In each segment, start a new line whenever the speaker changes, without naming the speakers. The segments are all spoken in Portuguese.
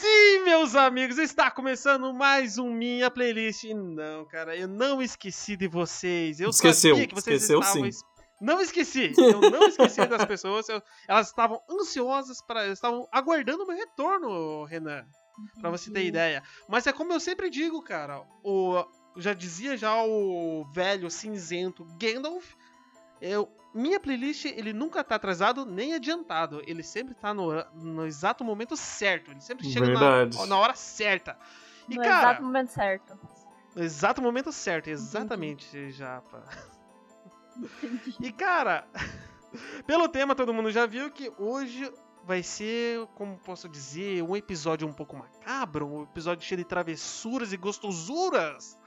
Sim, meus amigos, está começando mais um Minha Playlist. E não, cara, eu não esqueci de vocês. Eu
Esqueceu,
sabia que vocês
esqueceu
estavam...
sim.
Não esqueci, eu não esqueci das pessoas. eu- Elas estavam ansiosas para, estavam aguardando o meu retorno, Renan, pra você ter ideia. Mas é como eu sempre digo, cara, o já dizia já o velho cinzento Gandalf, eu minha playlist, ele nunca tá atrasado nem adiantado. Ele sempre tá no, no exato momento certo. Ele sempre chega na, na hora certa. E,
no
cara,
exato momento certo.
no exato momento certo, exatamente, Japa. E, cara, pelo tema todo mundo já viu que hoje vai ser, como posso dizer, um episódio um pouco macabro, um episódio cheio de travessuras e gostosuras.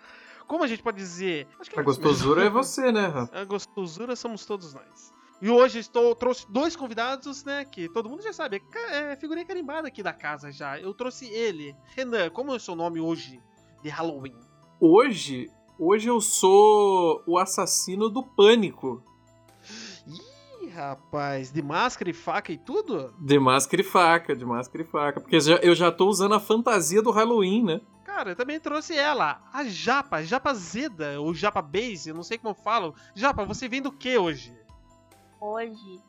Como a gente pode dizer?
A gostosura é você, né,
a gostosura somos todos nós. E hoje estou trouxe dois convidados, né? Que todo mundo já sabe. É, é figurinha carimbada aqui da casa já. Eu trouxe ele, Renan. Como é o seu nome hoje de Halloween?
Hoje, hoje eu sou o assassino do pânico.
Ih, rapaz, de máscara e faca e tudo?
De máscara e faca, de máscara e faca. Porque eu já tô usando a fantasia do Halloween, né?
Cara, eu também trouxe ela, a Japa, Japa Zeda, ou Japa Base, eu não sei como eu falo. Japa, você vem do que hoje?
Hoje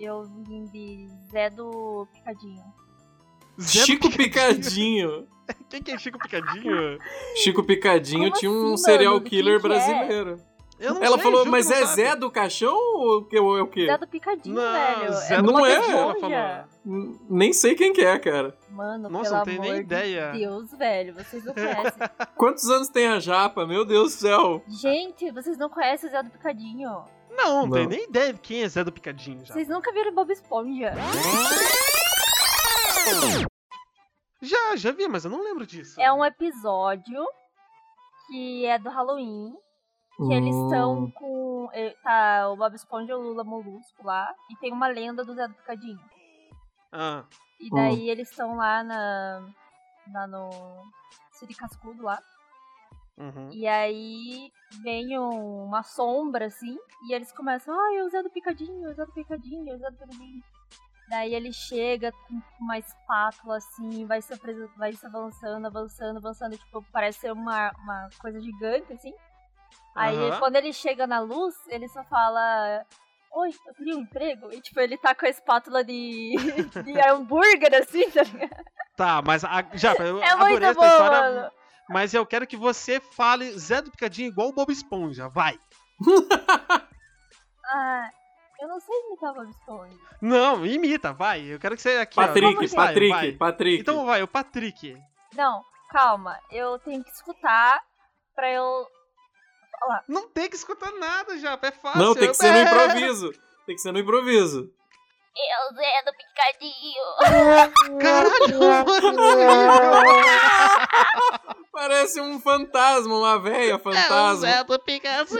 eu vim de Zé do Picadinho.
Zé do
Chico Picadinho.
Quem que é Chico Picadinho?
Chico Picadinho
Como
tinha um
assim,
serial
mano?
killer
Quem que é?
brasileiro.
Não
Ela
sei,
falou, mas
não
é
sabe.
Zé do Caixão ou o que- é o quê?
Zé do Picadinho,
Não,
velho.
Zé
é
do
Bob
Picadinho,
ela falou.
Nem sei quem que é, cara.
Mano,
Nossa,
pelo
não tenho nem ideia.
de Deus, velho. Vocês não conhecem.
Quantos anos tem a Japa? Meu Deus do céu.
Gente, vocês não conhecem o Zé do Picadinho.
Não, não, tenho
Não.
nem ideia de quem é Zé do Picadinho já.
Vocês nunca viram Bob Esponja.
Já, já vi, mas eu não lembro disso.
É um episódio que é do Halloween. Que eles
Hum.
estão com. eh, Tá o Bob Esponja e o Lula Molusco lá. E tem uma lenda do Zé do Picadinho.
Ah,
E daí eles estão lá na. lá no. Siri Cascudo lá.
uhum.
E aí vem um- uma sombra assim. E eles começam, ai, é o Zé do Picadinho, é o Zé do Picadinho, é o Zé do Picadinho. Daí ele chega com uma espátula assim, vai se, vai se avançando, avançando, avançando. Tipo, parece ser uma, uma coisa gigante assim. Aí
Aham.
quando ele chega na luz, ele só fala. Oi, eu queria um emprego. E tipo, ele tá com a espátula de, de hambúrguer, assim, tá ligado?
Tá, mas a, já, eu
É
adorei
muito
essa
bom,
história,
mano.
mas eu quero que você fale Zé do Picadinho igual o Bob Esponja, vai.
Ah, eu não sei imitar o Bob Esponja.
Não, imita, vai. Eu quero que você aqui, ó,
Patrick,
vai,
Patrick,
vai.
Patrick.
Então vai, o Patrick.
Não, calma. Eu tenho que escutar pra eu.
Não tem que escutar nada já, é fácil.
Não, tem que ser no
É.
improviso. Tem que ser no improviso.
Eu, Zé do Picadinho.
Caralho,
Parece um fantasma, uma véia
É o
fantasma.
Zé do Picadinho.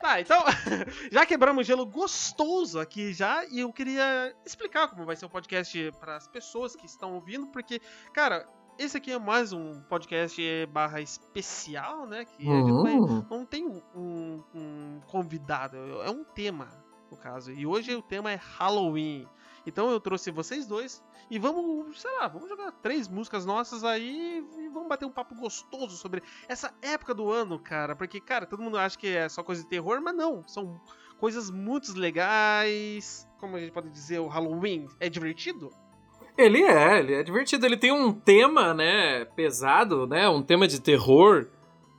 Tá, então, já quebramos gelo gostoso aqui já, e eu queria explicar como vai ser o podcast para as pessoas que estão ouvindo, porque, cara, esse aqui é mais um podcast barra especial, né? Que a gente vai-
Hum.
não tem um, um convidado, é um tema, no caso. E hoje o tema é Halloween. Então eu trouxe vocês dois e vamos, sei lá, vamos jogar três músicas nossas aí e vamos bater um papo gostoso sobre essa época do ano, cara. Porque, cara, todo mundo acha que é só coisa de terror, mas não. São coisas muito legais. Como a gente pode dizer, o Halloween é divertido?
Ele é, ele é divertido. Ele tem um tema, né, pesado, né, um tema de terror.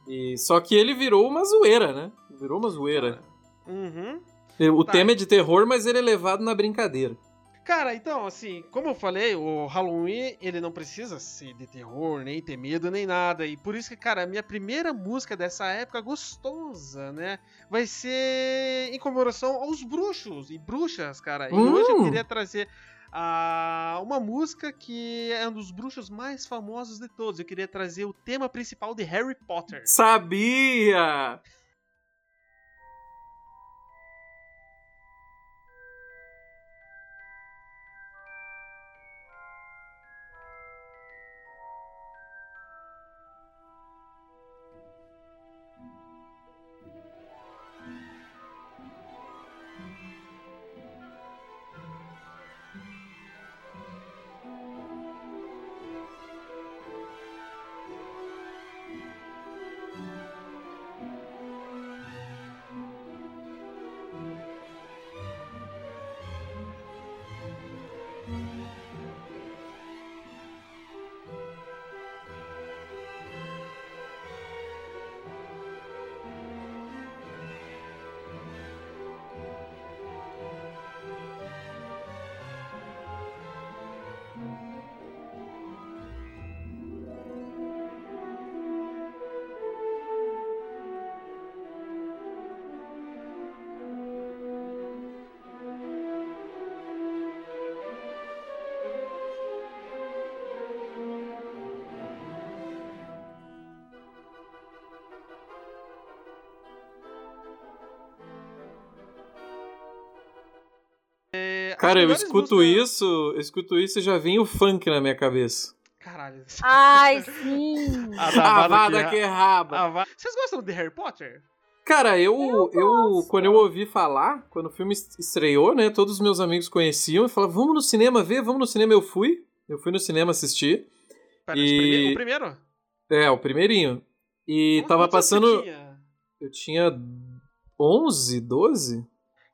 E só que ele virou uma zoeira, né? Virou uma zoeira.
Uhum.
O
Tá.
tema é de terror, mas ele é levado na brincadeira.
Cara, então, assim, como eu falei, o Halloween, ele não precisa ser de terror, nem ter medo, nem nada. E por isso que, cara, a minha primeira música dessa época gostosa, né? Vai ser em comemoração aos bruxos e bruxas, cara. E
Hum.
hoje eu queria trazer ah, uma música que é um dos bruxos mais famosos de todos. Eu queria trazer o tema principal de Harry Potter.
Sabia! Cara, eu escuto
músicas-
isso, eu escuto isso e já vem o funk na minha cabeça.
Caralho.
Ai, sim!
A Avada
vada que é raba.
Vá. Vocês gostam de Harry Potter?
Cara, eu, eu,
gosto.
quando eu ouvi falar, quando o filme est- estreou, né, todos os meus amigos conheciam e falavam, vamos no cinema ver, vamos no cinema. Eu fui, eu fui no cinema assistir.
Pera,
E-
o primeiro?
É, o primeirinho. E tava passando.
tinha?
Eu tinha 11, 12?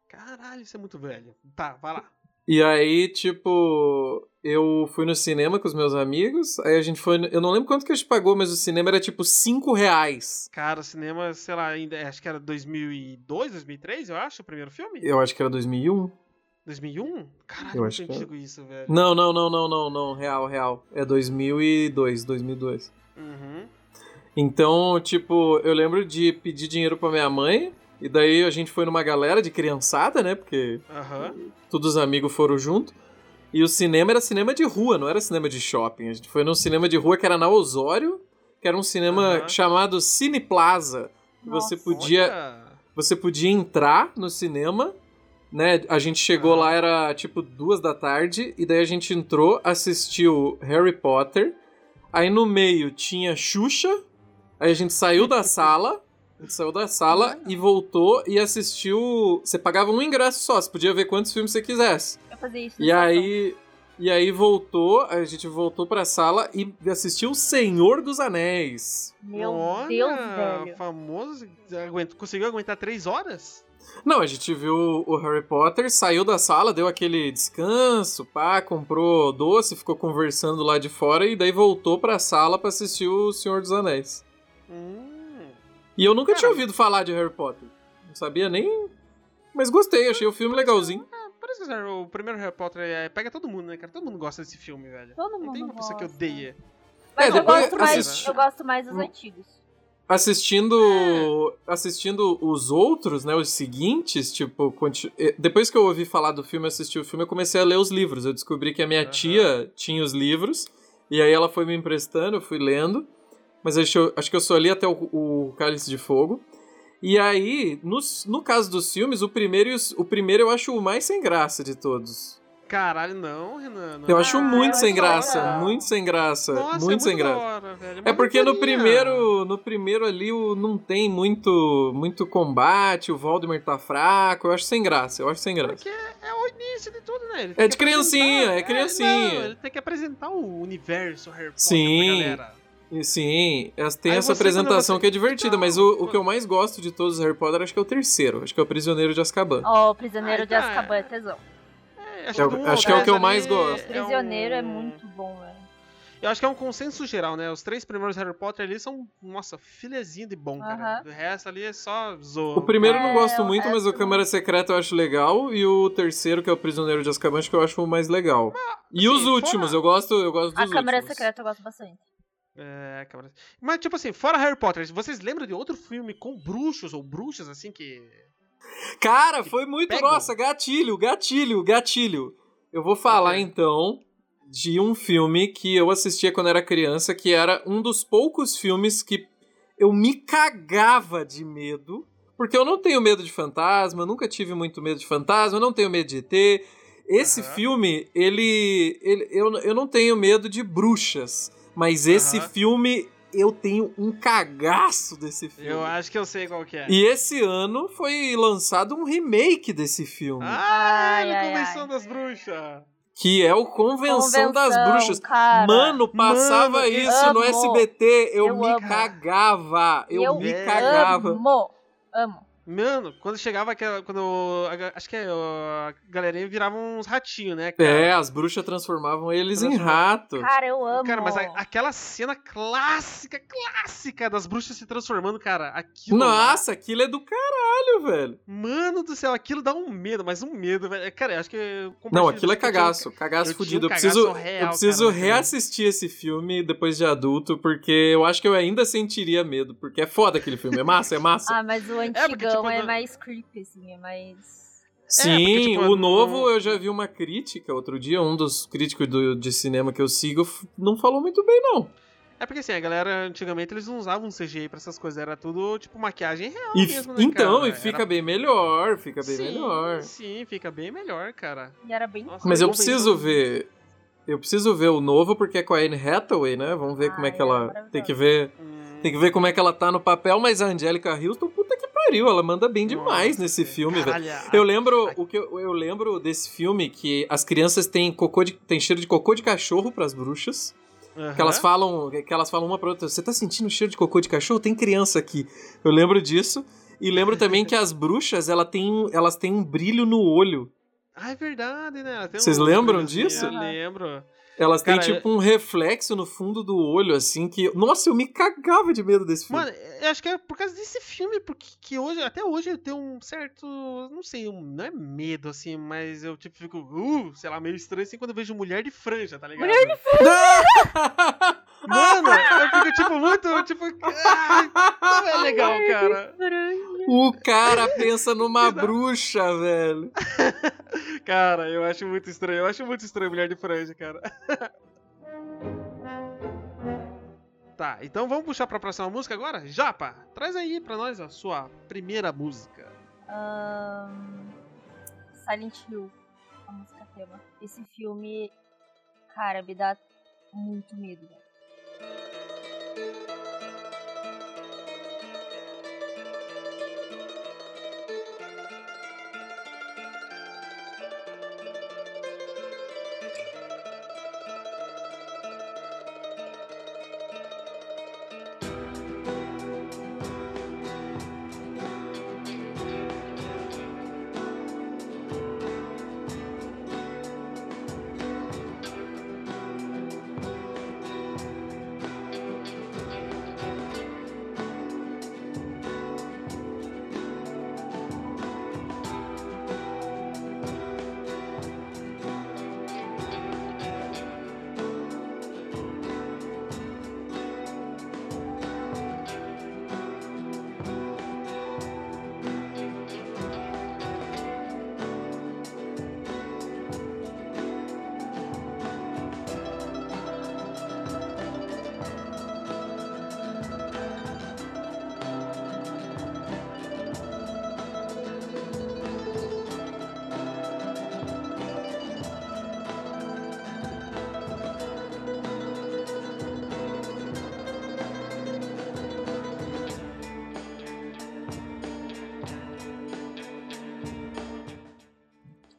Caralho, isso é muito velho. Tá, vai lá.
E aí, tipo, eu fui no cinema com os meus amigos. Aí a gente foi. Eu não lembro quanto que a gente pagou, mas o cinema era tipo 5 reais.
Cara, o cinema, sei lá, ainda, acho que era 2002, 2003, eu acho, o primeiro filme?
Eu acho que era 2001.
2001? Caralho,
Eu acho que
antigo isso, velho.
Não, não, não, não, não, não. Real, real. É 2002, 2002.
Uhum.
Então, tipo, eu lembro de pedir dinheiro pra minha mãe. E daí a gente foi numa galera de criançada, né? Porque
Aham.
todos os amigos foram junto. E o cinema era cinema de rua, não era cinema de shopping. A gente foi num cinema de rua que era na Osório, que era um cinema
Aham.
chamado Cine Plaza. Você podia,
Olha.
você podia entrar no cinema, né? A gente chegou
Aham.
lá, era tipo duas da tarde, e daí a gente entrou, assistiu Harry Potter. Aí no meio tinha Xuxa. Aí a gente saiu da sala. A gente saiu da sala e voltou e assistiu. Você pagava um ingresso só, você podia ver quantos filmes você quisesse.
Eu fazia isso.
E aí. E aí voltou, a gente voltou pra sala e assistiu O Senhor dos Anéis.
Meu
Olha,
Deus, velho.
famoso. aguent- Conseguiu aguentar três horas?
Não, a gente viu o Harry Potter, saiu da sala, deu aquele descanso, pá, comprou doce, ficou conversando lá de fora e daí voltou pra sala pra assistir O Senhor dos Anéis.
Hum.
E eu nunca tinha
Caramba.
ouvido falar de Harry Potter. Não sabia nem. Mas gostei, achei o filme legalzinho.
Ah, parece que o primeiro Harry Potter é, pega todo mundo, né, cara? Todo mundo gosta desse filme, velho.
Todo
Não
mundo
tem uma pessoa que
gosta.
odeia.
Mas
É,
eu, gosto mais,
assisti-
eu gosto mais dos
Hum.
antigos.
Assistindo assistindo os outros, né, os seguintes, tipo, conti- eh, depois que eu ouvi falar do filme, assisti o filme, eu comecei a ler os livros. Eu descobri que a minha
Aham.
tia tinha os livros, e aí ela foi me emprestando, eu fui lendo, mas acho, eu- acho que eu só li até o, o Cálice de Fogo. E aí, no, no caso dos filmes, o primeiro, o primeiro eu acho o mais sem graça de todos.
Caralho, não, Renan. não.
Eu acho
Ah,
muito sem graça, muito sem graça,
Nossa,
muito
é
sem graça.
hora, velho.
É porque no primeiro, no primeiro ali o, não tem muito muito combate, o Voldemort tá fraco, eu acho sem graça, eu acho sem graça.
Porque é o início de tudo, né? Ele
É de criancinha, é criancinha.
não, ele tem que apresentar o universo Harry Potter
Sim.
pra galera.
E sim, tem
Aí
essa apresentação
você-
que é divertida,
Então,
mas o, o que eu mais gosto de todos os Harry Potter acho que é o terceiro, acho que é o Prisioneiro de Azkaban.
Ó, o Prisioneiro
Ah,
de
então é.
Azkaban é tesão.
É,
É o-
do um
acho que é o que eu mais gosto.
O Prisioneiro é
um-
muito bom, velho.
Eu acho que é um consenso geral, né? Os três primeiros Harry Potter ali são, nossa, filezinho de bom, cara.
Aham.
O resto ali é só zoa.
O primeiro eu não
É,
gosto muito, mas o Câmara Secreta eu acho legal, e o terceiro, que é o Prisioneiro de Azkaban, acho que eu acho o mais legal. E
assim,
os últimos,
fora-
eu gosto, eu gosto dos
A Câmara
últimos.
Secreta eu gosto bastante.
É, câmera. Mas, tipo assim, fora Harry Potter, vocês lembram de outro filme com bruxos ou bruxas, assim, que.
Cara, foi muito.
pegam.
Nossa, gatilho, gatilho, gatilho. Eu vou falar
Ok.
então de um filme que eu assistia quando era criança, que era um dos poucos filmes que eu me cagava de medo. Porque eu não tenho medo de fantasma, eu nunca tive muito medo de fantasma, eu não tenho medo de ET. Esse
Aham.
filme, ele. ele eu, eu não tenho medo de bruxas. Mas esse
Aham.
filme, eu tenho um cagaço desse filme.
Eu acho que eu sei qual que é.
E esse ano foi lançado um remake desse filme.
Ah,
Ai,
é
ai,
Convenção
ai.
das Bruxas.
Que é o Convenção, das Bruxas.
Cara.
Mano, passava
Mano,
isso no
amo.
SBT, eu,
Eu
me
amo.
cagava. Eu,
eu
me cagava.
Amo. Amo.
Mano, quando chegava aquela. Quando. a acho que a galerinha virava uns ratinhos, né? cara?
É, as bruxas transformavam eles em rato.
Cara, eu amo.
Cara, mas a- aquela cena clássica, clássica das bruxas se transformando, cara. Aquilo. lá-
Nossa, aquilo é do caralho, velho.
Mano do céu, aquilo dá um medo, mas um medo, velho. Cara, eu acho que. eu
Não, aquilo é
tinha um-
cagaço, cagaço
eu
fudido.
um
Eu preciso,
cagaço real,
eu preciso
cara,
reassistir esse filme depois de adulto, porque eu acho que eu ainda sentiria medo, porque é foda aquele filme. É massa, é massa.
Ah, mas o antigão
porque,
é,
tipo, no-
mais creepy, assim, é mais.
Sim,
porque, tipo,
o
no-
novo eu já vi uma crítica outro dia, um dos críticos do- de cinema que eu sigo não falou muito bem, não.
É porque assim, a galera antigamente eles não usavam CGI pra essas coisas, era tudo tipo maquiagem real
E-
mesmo, né,
então,
cara?
e fica
Era-
bem melhor, fica bem
sim,
melhor.
Sim, fica bem melhor, cara.
E era bem
Nossa,
Mas eu preciso
vejo-
ver. Eu preciso ver o novo porque é com a Anne Hathaway, né? Vamos ver como é
Ai,
que
ela é.
Tem que ver.
Hum,
Tem que ver como é que ela tá no papel, mas a Angélica Houston, que pariu, ela manda bem demais
nossa,
nesse filme, velho. Eu lembro, o que eu, eu lembro desse filme que as crianças têm cocô de, têm cheiro de cocô de cachorro pras bruxas. Que elas falam, que elas falam uma pra outra, você tá sentindo cheiro de cocô de cachorro? Tem criança aqui. Eu lembro disso. E lembro também que as bruxas, ela tem, elas têm um brilho no olho.
Ah, é verdade, né?
Vocês
um
lembram
brilhozinho,
disso?
Eu lembro.
Elas têm
Cara,
tipo um reflexo no fundo do olho, assim, que. Nossa, eu me cagava de medo desse filme.
Mano, eu acho que é por causa desse filme, porque que hoje, até hoje eu tenho um certo, não sei, um, não é medo assim, mas eu tipo fico, uh, sei lá, meio estranho assim quando eu vejo mulher de franja, tá ligado?
Mulher
de Mano, eu fico tipo muito, tipo, ai, não é legal, cara.
o cara pensa numa bruxa, velho.
Cara, eu acho muito estranho, eu acho muito estranho mulher de franja, cara. Tá, então vamos puxar pra próxima música agora? Japa, traz aí pra nós a sua primeira música.
Ahn, Silent Hill, a música tema. Esse filme, cara, me dá muito medo, velho.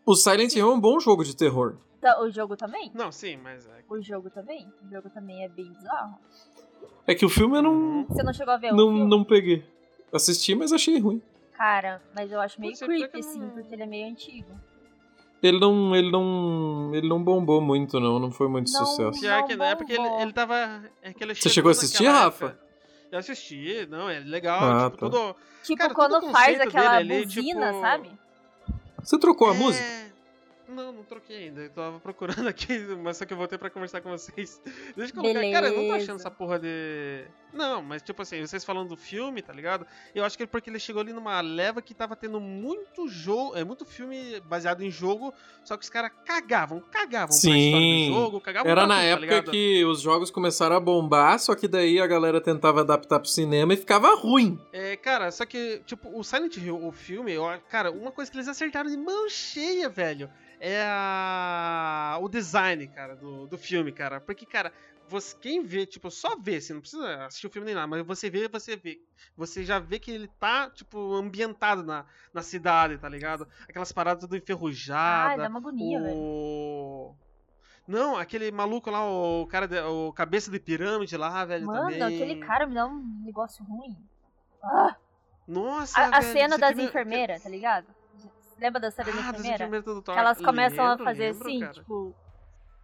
O Silent Hill é um bom jogo de terror.
Tá, O jogo também?
Não, sim, mas é.
O jogo também? O jogo também é bem bizarro.
É que o filme eu não,
Você não chegou a ver o
não,
filme?
não peguei. Assisti, mas achei ruim.
Cara, mas eu acho meio
ser
creepy,
porque
assim,
não-
porque ele é meio antigo.
Ele não, ele não, ele não bombou muito, não. Não foi muito
Não.
sucesso.
Pior que não é porque ele, ele tava. É que ele
Você chegou a assistir, Rafa?
época. Eu assisti, não, é legal.
Ah,
tipo,
tá.
todo.
Tipo,
Cara,
quando
o
faz aquela
dele ali,
buzina,
tipo-
sabe?
Você trocou a
É,
música?
Não, não troquei ainda. Eu tava procurando aqui, mas só que eu voltei pra conversar com vocês. Deixa eu colocar. Cara, eu não tô achando
Beleza.
essa porra de. Não, mas tipo assim, vocês falando do filme, tá ligado? Eu acho que é porque ele chegou ali numa leva que tava tendo muito jogo. É muito filme baseado em jogo, só que os caras cagavam, cagavam pra história
Sim.
do jogo, cagavam
Era na
tudo, tá
época
ligado?
que os jogos começaram a bombar, só que daí a galera tentava adaptar pro cinema e ficava ruim.
É, cara, só que, tipo, o Silent Hill, o filme, cara, uma coisa que eles acertaram de mão cheia, velho, é a... o design, cara, do, do filme, cara. Porque, cara, você, quem vê, tipo, só vê, assim, não precisa assistir o filme nem nada, mas você vê, você vê. Você já vê que ele tá, tipo, ambientado na, na cidade, tá ligado? Aquelas paradas tudo enferrujada.
dá uma agonia, velho.
o... Não, aquele maluco lá, o cara, de- o cabeça de pirâmide lá, velho,
Mano,
também.
aquele cara me dá um negócio ruim. Ah,
Nossa,
a, a
velho,
cena
esse
das enfermeiras, tá ligado? Lembra da da
Ah, enfermeiras do Thor.
Que elas começam
Lembro,
a fazer
lembro,
assim,
cara.
tipo.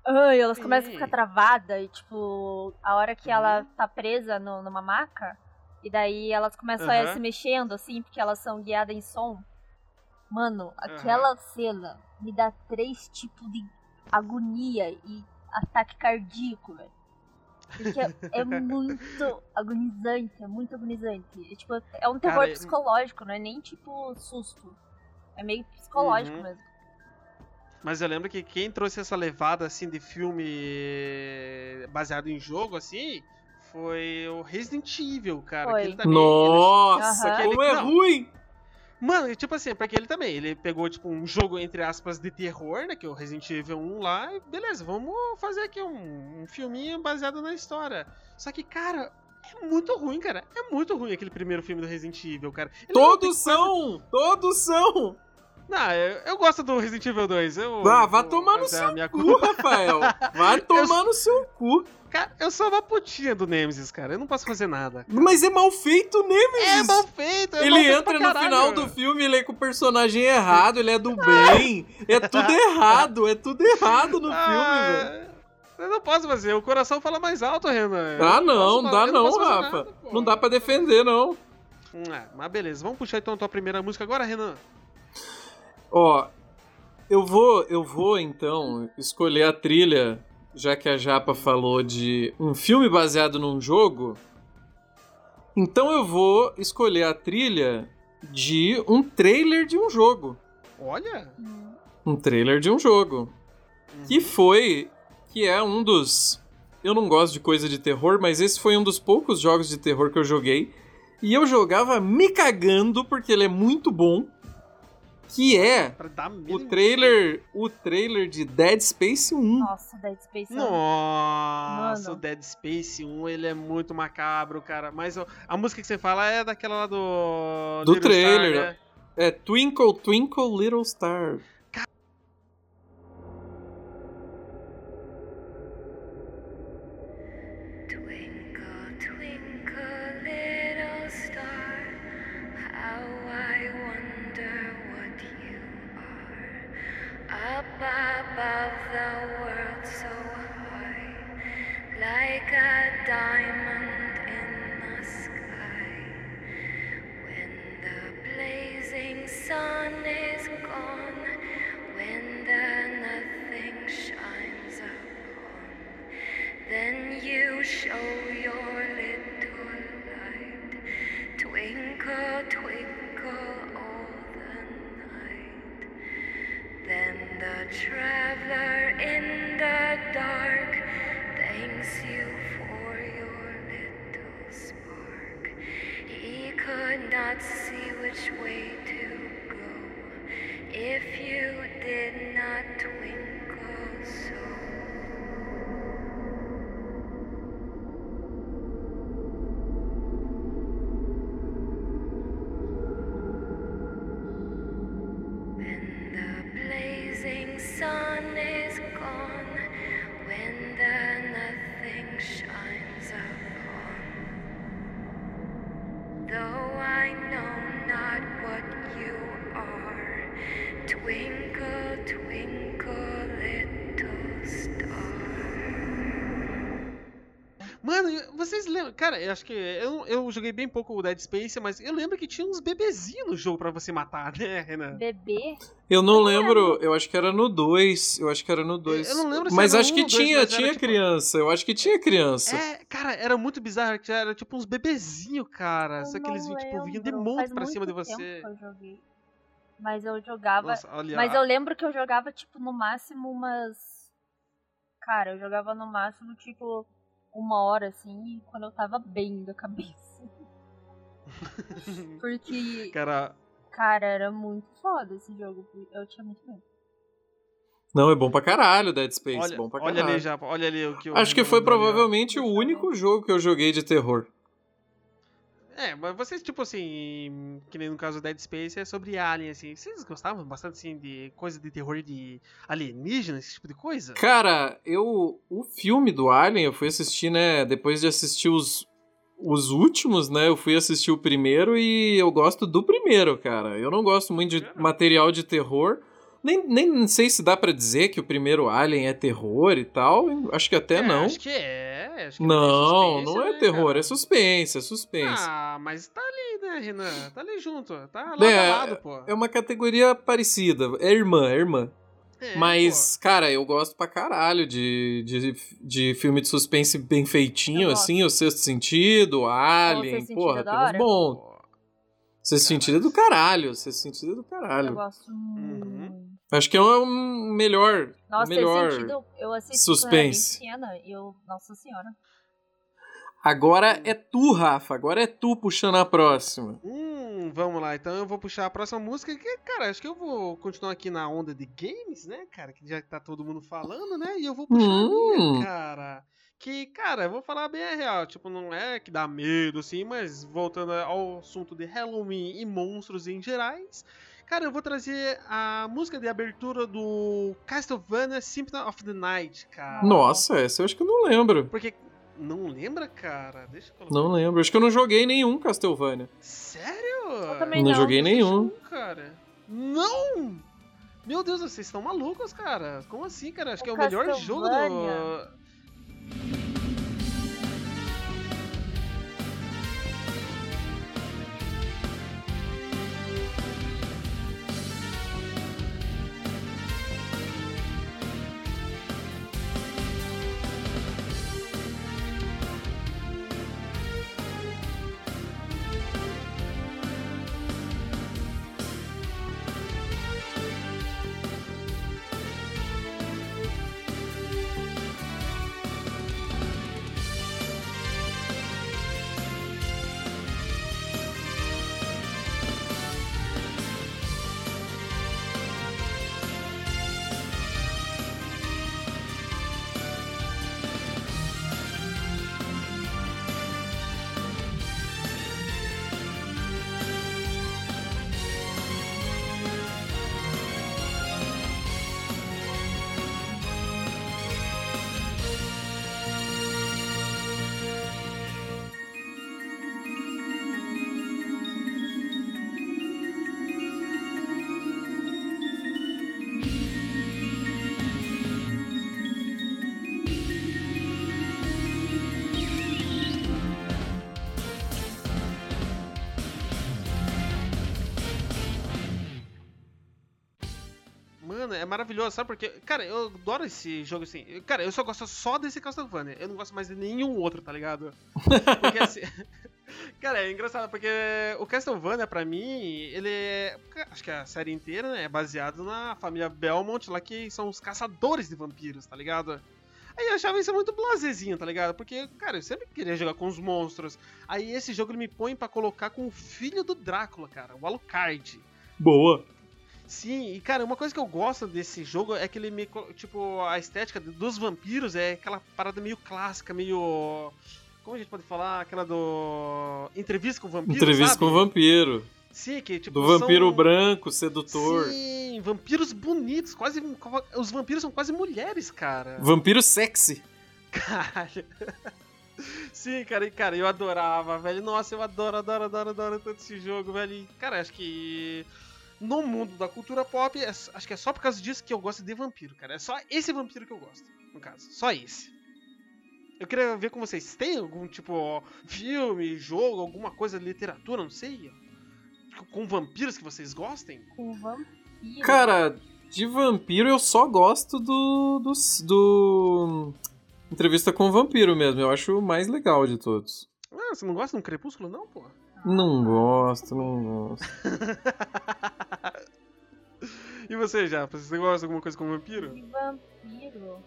Ai, elas começam a
Sim.
ficar travadas e, tipo, a hora que ela
Uhum.
tá presa no- numa maca, e daí elas começam a
Aham.
se mexendo, assim, porque elas são guiadas em som. Mano, aquela cena me dá três tipos de agonia e ataque cardíaco, velho. Porque é, é muito agonizante, é muito agonizante. É, tipo, é um terror
Cara,
psicológico, não é nem tipo susto. É meio psicológico
Uhum.
mesmo.
Mas eu lembro que quem trouxe essa levada assim de filme baseado em jogo assim foi o Resident Evil, cara.
Foi.
Que ele também,
Nossa,
Aham.
como é
Não.
ruim!
Mano, tipo assim, porque ele também, ele pegou, tipo, um jogo, entre aspas, de terror, né, que é o Resident Evil 1 lá, e beleza, vamos fazer aqui um, um filminho baseado na história. Só que, cara, é muito ruim, cara, é muito ruim aquele primeiro filme do Resident Evil, cara. Ele
Todos são! Todos são!
Não, eu, eu gosto do Resident Evil 2, eu...
Ah, vá
vou
tomar no seu cu,
culpa.
Rafael! Vai tomar no seu cu!
Cara, eu sou uma putinha do Nemesis, cara, eu não posso fazer nada.
Mas é mal feito, né,
É mal feito, é mal
Ele
feito
entra no
caralho.
final do filme, ele é com o personagem errado, ele é do bem. É tudo errado, é tudo errado no filme, velho.
Eu não posso fazer, o coração fala mais alto, Renan.
Ah, não,
posso-
dá não,
fazer
Rafa.
nada.
Não dá pra defender, não.
Hum, é, mas beleza, vamos puxar então a tua primeira música agora, Renan.
Ó, eu vou, eu vou então escolher a trilha, já que a Japa falou de um filme baseado num jogo. Então eu vou escolher a trilha de um trailer de um jogo.
Olha.
Um trailer de um jogo. Que foi. Que é um dos. Eu não gosto de coisa de terror, mas esse foi um dos poucos jogos de terror que eu joguei. E eu jogava me cagando porque ele é muito bom. Que é o trailer. O trailer de Dead Space 1.
Nossa, Dead Space é um-
Nossa,
Mano.
o Dead Space 1, ele é muito macabro, cara. Mas a música que você fala é daquela lá do.
Do
Little
trailer.
Star, né?
É Twinkle Twinkle Little Star.
Cara, eu acho que. Eu, eu joguei bem pouco o Dead Space, mas eu lembro que tinha uns bebezinhos no jogo pra você matar, né, Renan?
Bebê?
Eu não lembro, eu acho que era no 2. Eu acho que era no 2.
Eu não lembro se
Mas
era
acho
um
que
dois,
tinha, tinha
tipo-
criança. Eu acho que tinha criança.
É, cara, era muito bizarro, que era tipo uns bebezinhos, cara.
Eu
Só que eles
não
tipo, vinham de monte pra cima de você.
que eu joguei. Mas eu jogava.
Nossa, olha.
Mas eu lembro que eu jogava, tipo, no máximo umas. Cara, eu jogava no máximo, tipo, uma hora, assim, quando eu tava bem da cabeça. Porque,
Cara,
cara, era muito foda esse jogo. Eu tinha muito medo.
Não, é bom pra caralho Dead Space.
olha,
bom pra
olha
caralho.
ali já, olha ali o que o
Acho que foi provavelmente o único jogo que eu joguei de terror.
É, mas vocês, tipo assim, que nem no caso Dead Space, é sobre Alien, assim. Vocês gostavam bastante, assim, de coisa de terror de alienígenas, esse tipo de coisa?
Cara, eu. O filme do Alien eu fui assistir, né? Depois de assistir os, os últimos, né? Eu fui assistir o primeiro e eu gosto do primeiro, cara. Eu não gosto muito de
Cara.
material de terror. Nem, nem sei se dá pra dizer que o primeiro Alien é terror e tal. Acho que até
É,
não.
Acho que é. Acho que
Não,
suspense,
não é
né,
terror,
cara?
é suspense, é suspense.
Ah, mas tá ali, né, Renan? Tá ali junto. Tá lado
É,
a lado, pô.
É uma categoria parecida. É irmã, é irmã.
É,
Mas, cara, eu gosto pra caralho de, de, de filme de suspense bem feitinho,
Eu
assim, O Sexto Sentido, Alien,
Sexto
porra,
Sentido é
tem uns
pô.
bons.
Pô.
Sexto. Sentido é do caralho, Sexto Sentido é do
Eu
caralho.
gosto
Uhum.
Acho que é um melhor,
Nossa,
melhor...
sentido eu assisti
suspense.
quando eu era e. Nossa senhora.
Agora é tu, Rafa. Agora é tu puxando a próxima.
Hum, vamos lá. Então eu vou puxar a próxima música. Que, cara, acho que eu vou continuar aqui na onda de games, né, cara? Que já tá todo mundo falando, né? E eu vou puxar a
Hum.
minha, cara. Que, cara, eu vou falar bem a real. Tipo, não é que dá medo, assim, mas voltando ao assunto de Halloween e monstros em gerais. Cara, eu vou trazer a música de abertura do Castlevania Symphony of the Night, cara.
Nossa, essa eu acho que eu não lembro.
Porque. Não lembra, cara? Deixa eu colocar.
Não lembro. Acho que eu não joguei nenhum Castlevania.
Sério?
Eu também
Não
não.
joguei nenhum.
Cara. Não! Meu Deus, vocês estão malucos, cara. Como assim, cara? Acho
O
que é o melhor jogo do. É maravilhoso, sabe? Porque, cara, eu adoro esse jogo assim. Cara, eu só gosto só desse Castlevania. Eu não gosto mais de nenhum outro, tá ligado? Porque assim. Cara, é engraçado, porque o Castlevania, pra mim, ele é. Acho que a série inteira né, é baseado na família Belmont, lá que são os caçadores de vampiros, tá ligado? Aí eu achava isso muito blazezinho, tá ligado? Porque, cara, eu sempre queria jogar com os monstros. Aí esse jogo ele me põe pra colocar com o filho do Drácula, cara, o Alucard.
Boa.
Sim, e cara, uma coisa que eu gosto desse jogo é que ele me. Tipo, a estética dos vampiros é aquela parada meio clássica, meio. Como a gente pode falar? Aquela do. Entrevista com o vampiro.
Entrevista
sabe?
com o vampiro.
Sim, que tipo.
Do vampiro
são...
branco, sedutor.
Sim, vampiros bonitos, quase. Os vampiros são quase mulheres, cara.
Vampiro sexy.
Caralho. Sim, cara, e cara, eu adorava, velho. Nossa, eu adoro, adoro, adoro, adoro tanto esse jogo, velho. E, cara, acho que no mundo da cultura pop, é- acho que é só por causa disso que eu gosto de vampiro, cara. É só esse vampiro que eu gosto, no caso. Só esse. Eu queria ver com vocês. Tem algum tipo filme, jogo, alguma coisa de literatura, não sei? Com vampiros que vocês gostem?
Com vampiro.
Cara, de vampiro eu só gosto do, do. do. Entrevista com o vampiro mesmo. Eu acho o mais legal de todos.
Ah, você não gosta de um crepúsculo, não, pô?
Não gosto, não gosto.
E você já? Você gosta de alguma coisa com vampiro?
De vampiro.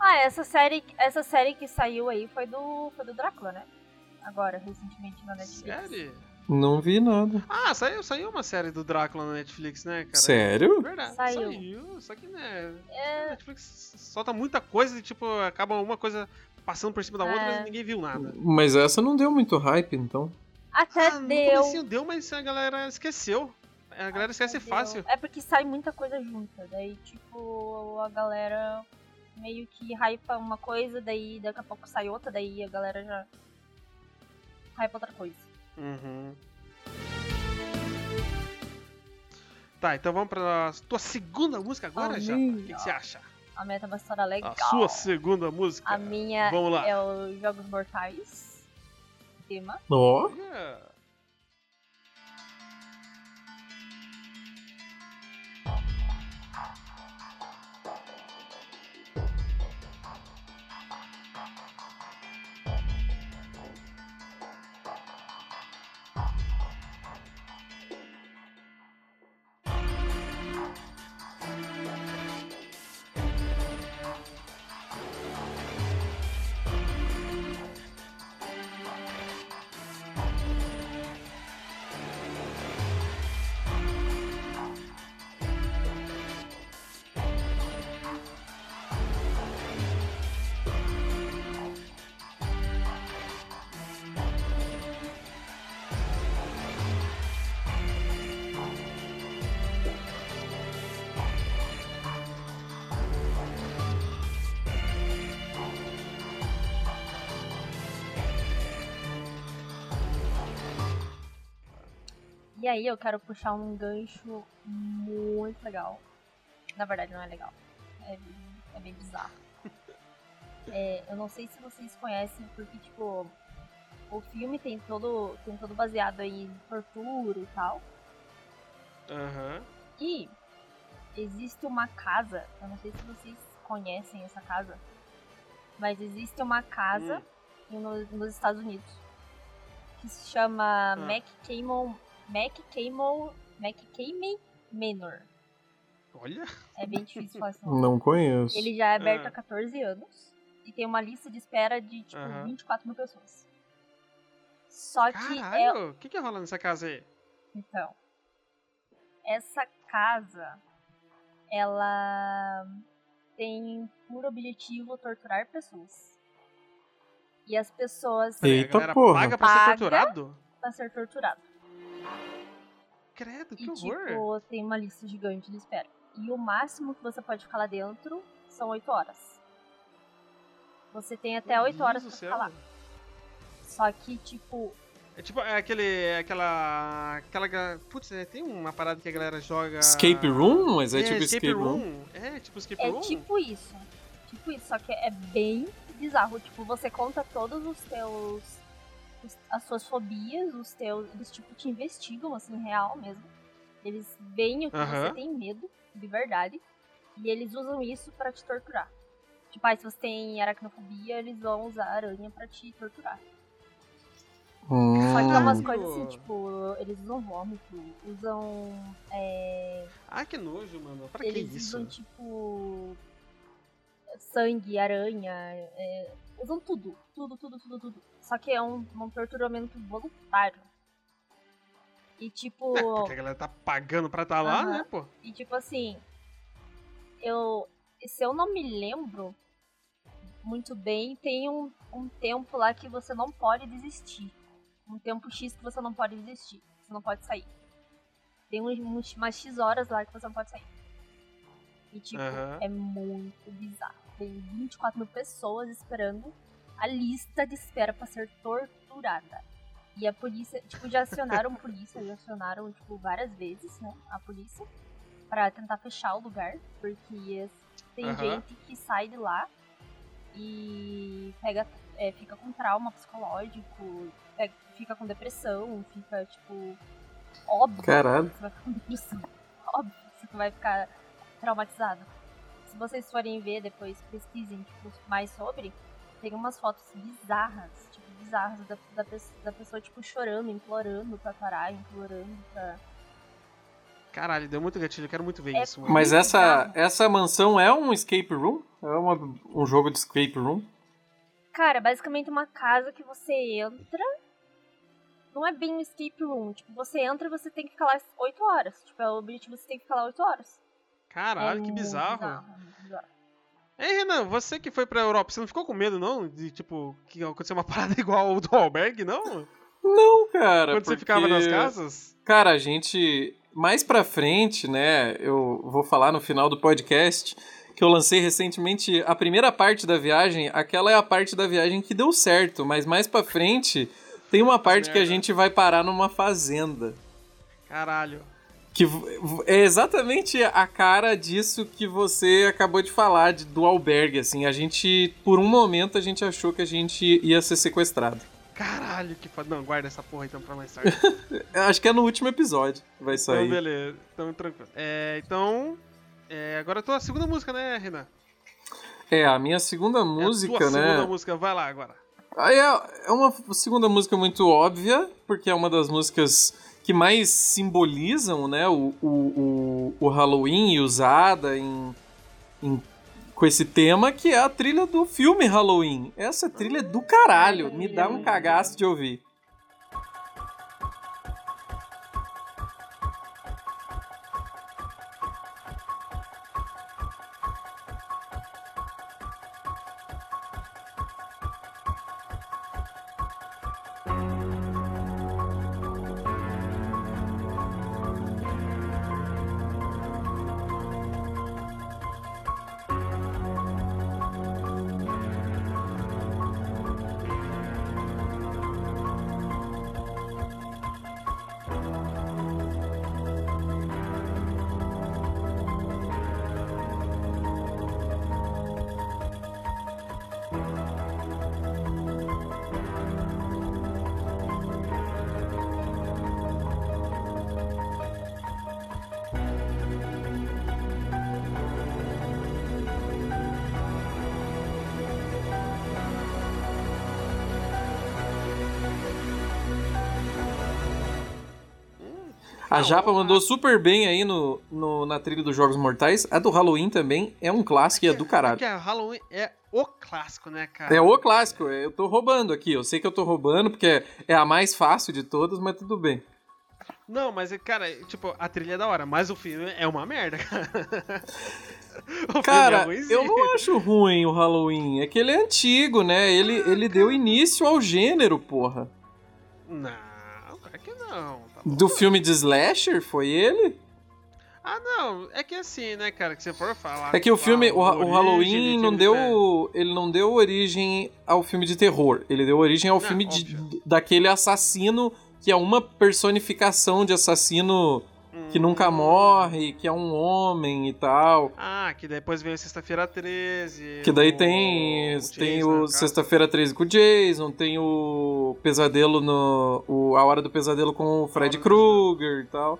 Ah, essa série, essa série que saiu aí foi do, foi do Drácula, né? Agora, recentemente na Netflix.
Sério?
Não vi nada.
Ah, saiu, saiu uma série do Drácula na Netflix, né, cara?
Sério?
Verdade,
Saiu.
saiu. Só que, né, a
É,
Netflix solta muita coisa e, tipo, acaba uma coisa passando por cima da outra
É.
e ninguém viu nada.
Mas essa não deu muito hype, então.
até
ah, no
deu.
comecinho deu, mas a galera esqueceu. A galera esquece fácil.
É porque sai muita coisa junta. Daí, tipo, a galera meio que hypa uma coisa, daí daqui a pouco sai outra, daí a galera já hypa outra coisa.
Uhum. Tá, então vamos pra tua segunda música agora,
A
já? O
minha.
que, que você acha?
A meta é uma história legal.
A sua segunda música?
A minha
Vamos lá.
é o Jogos Mortais. Tema.
Ó.
Yeah.
E aí eu quero puxar um gancho muito legal. Na verdade não é legal. É, bem- é bem bizarro. É, eu não sei se vocês conhecem, porque tipo, o filme tem todo, tem todo baseado aí em tortura e tal.
Aham.
E existe uma casa, eu não sei se vocês conhecem essa casa, mas existe uma casa no- nos Estados Unidos que se chama McCammon, McCammon, McCammon Manor.
Olha.
É bem difícil falar nome.
Não conheço.
Ele já é aberto
Ah.
há 14 anos e tem uma lista de espera de tipo
Aham.
24 mil pessoas. Só que é,
Caralho, o que que rola nessa casa aí?
Então, essa casa, ela tem por objetivo torturar pessoas. E as pessoas
Eita
a galera
porra.
paga pra ser
Paga?
torturado?
para ser torturado.
Credo, que
E
horror.
tipo, tem uma lista gigante de espera. E o máximo que você pode ficar lá dentro são 8 horas. Você tem até
Meu
8 horas pra
do
ficar lá. Só que, tipo,
É tipo, é aquele. é aquela. Aquela. Putz, é, tem uma parada que a galera joga.
Escape Room? Mas é, tipo
escape,
Escape Room?
É, tipo escape
É
room?
tipo isso. Tipo isso, só que é bem bizarro. Tipo, você conta todos os teus. As suas fobias, os teus. Eles tipo te investigam, assim, real mesmo. Eles veem o que
Aham.
você tem medo, de verdade. E eles usam isso pra te torturar. Tipo, aí se você tem aracnofobia, eles vão usar a aranha pra te torturar. Só que é umas
Hum.
coisas assim, tipo, eles usam vômito, usam. É,
Ah, que nojo, mano. Pra que
eles
isso?
usam, tipo. sangue, aranha. é, usam tudo. Tudo, tudo, tudo, tudo. Só que é um, um torturamento voluntário. E tipo.
É, porque a galera tá pagando pra estar lá,
Aham.
né, pô?
E tipo assim. Eu. Se eu não me lembro muito bem, tem um, um tempo lá que você não pode desistir. Um tempo X que você não pode desistir. Você não pode sair. Tem uns, umas X horas lá que você não pode sair. E tipo, é muito bizarro. Tem 24 mil pessoas esperando a lista de espera pra ser torturada. E a polícia, tipo, já acionaram a polícia, já acionaram, tipo, várias vezes, né, a polícia, pra tentar fechar o lugar, porque tem
Aham.
gente que sai de lá e pega, é, fica com trauma psicológico, pega- fica com depressão, fica, tipo, óbvio
Caralho.
que você vai ficar com depressão. Óbvio que você vai ficar traumatizado. Se vocês forem ver depois, pesquisem tipo, mais sobre, tem umas fotos bizarras, tipo, bizarras da, da, da pessoa, tipo, chorando, implorando pra parar, implorando pra...
Caralho, deu muito gatilho. Eu quero muito ver
É
isso, mano.
Mas essa,
bizarro.
essa mansão é um escape room? É uma- um jogo de escape room?
Cara, é basicamente uma casa que você entra. Não é bem um escape room. Tipo, você entra e você tem que ficar lá 8 horas. Tipo, é o objetivo você tem que ficar lá 8 horas.
Caralho,
é
que
muito
bizarro.
é bizarro.
Ei, Renan, você que foi pra Europa, você não ficou com medo, não? De, tipo, que aconteceu uma parada igual ao do albergue, não?
Não, cara.
Quando você
porque-
ficava nas casas?
Cara, a gente. Mais pra frente, né? Eu vou falar no final do podcast que eu lancei recentemente a primeira parte da viagem. Aquela é a parte da viagem que deu certo, mas mais pra frente tem uma parte que a gente vai parar numa fazenda.
Caralho.
Que é exatamente a cara disso que você acabou de falar, de- do albergue, assim. A gente, por um momento, a gente achou que a gente ia ser sequestrado.
Caralho, que foda. Não, guarda essa porra então pra mais tarde.
Acho que é no último episódio vai
então,
sair.
beleza. Então, tranquilo. É, então. é, agora a tua segunda música, né, Renan?
É, a minha segunda
É a
música,
tua
né?
segunda música, vai lá agora.
Aí é, é uma segunda música muito óbvia, porque é uma das músicas que mais simbolizam, né, o, o, o, Halloween e usada em, em- com esse tema, que é a trilha do filme Halloween. Essa trilha é do caralho, me dá um cagaço de ouvir. A Japa mandou super bem aí no, no- na trilha dos Jogos Mortais. A do Halloween também é um clássico e é do caralho.
Porque a Halloween é o clássico, né, cara?
É o clássico, é, eu tô roubando aqui. Eu sei que eu tô roubando porque é, é a mais fácil de todas, mas tudo bem.
Não, mas, cara, tipo, a trilha é da hora, mas o filme é uma merda, cara. É
Cara,
ruimzinho.
eu não acho ruim o Halloween. É que ele é antigo, né? Ele, ele deu início ao gênero, porra.
Não, claro que não.
Do filme de Slasher, foi ele?
Ah, não, é que assim, né, cara, que você for falar...
É que o filme, o, o Halloween não deu, ele não deu origem ao filme de terror. Ele deu origem ao
Não,
filme de- daquele assassino que é uma personificação de assassino que nunca morre, que é um homem e tal.
Ah, que depois vem Sexta-feira 13.
Que daí
o-
tem,
o
tem
Jason,
o. Sexta-feira 13 com o Jason, tem o Pesadelo no. O, a Hora do Pesadelo com o Fred Krueger e tal.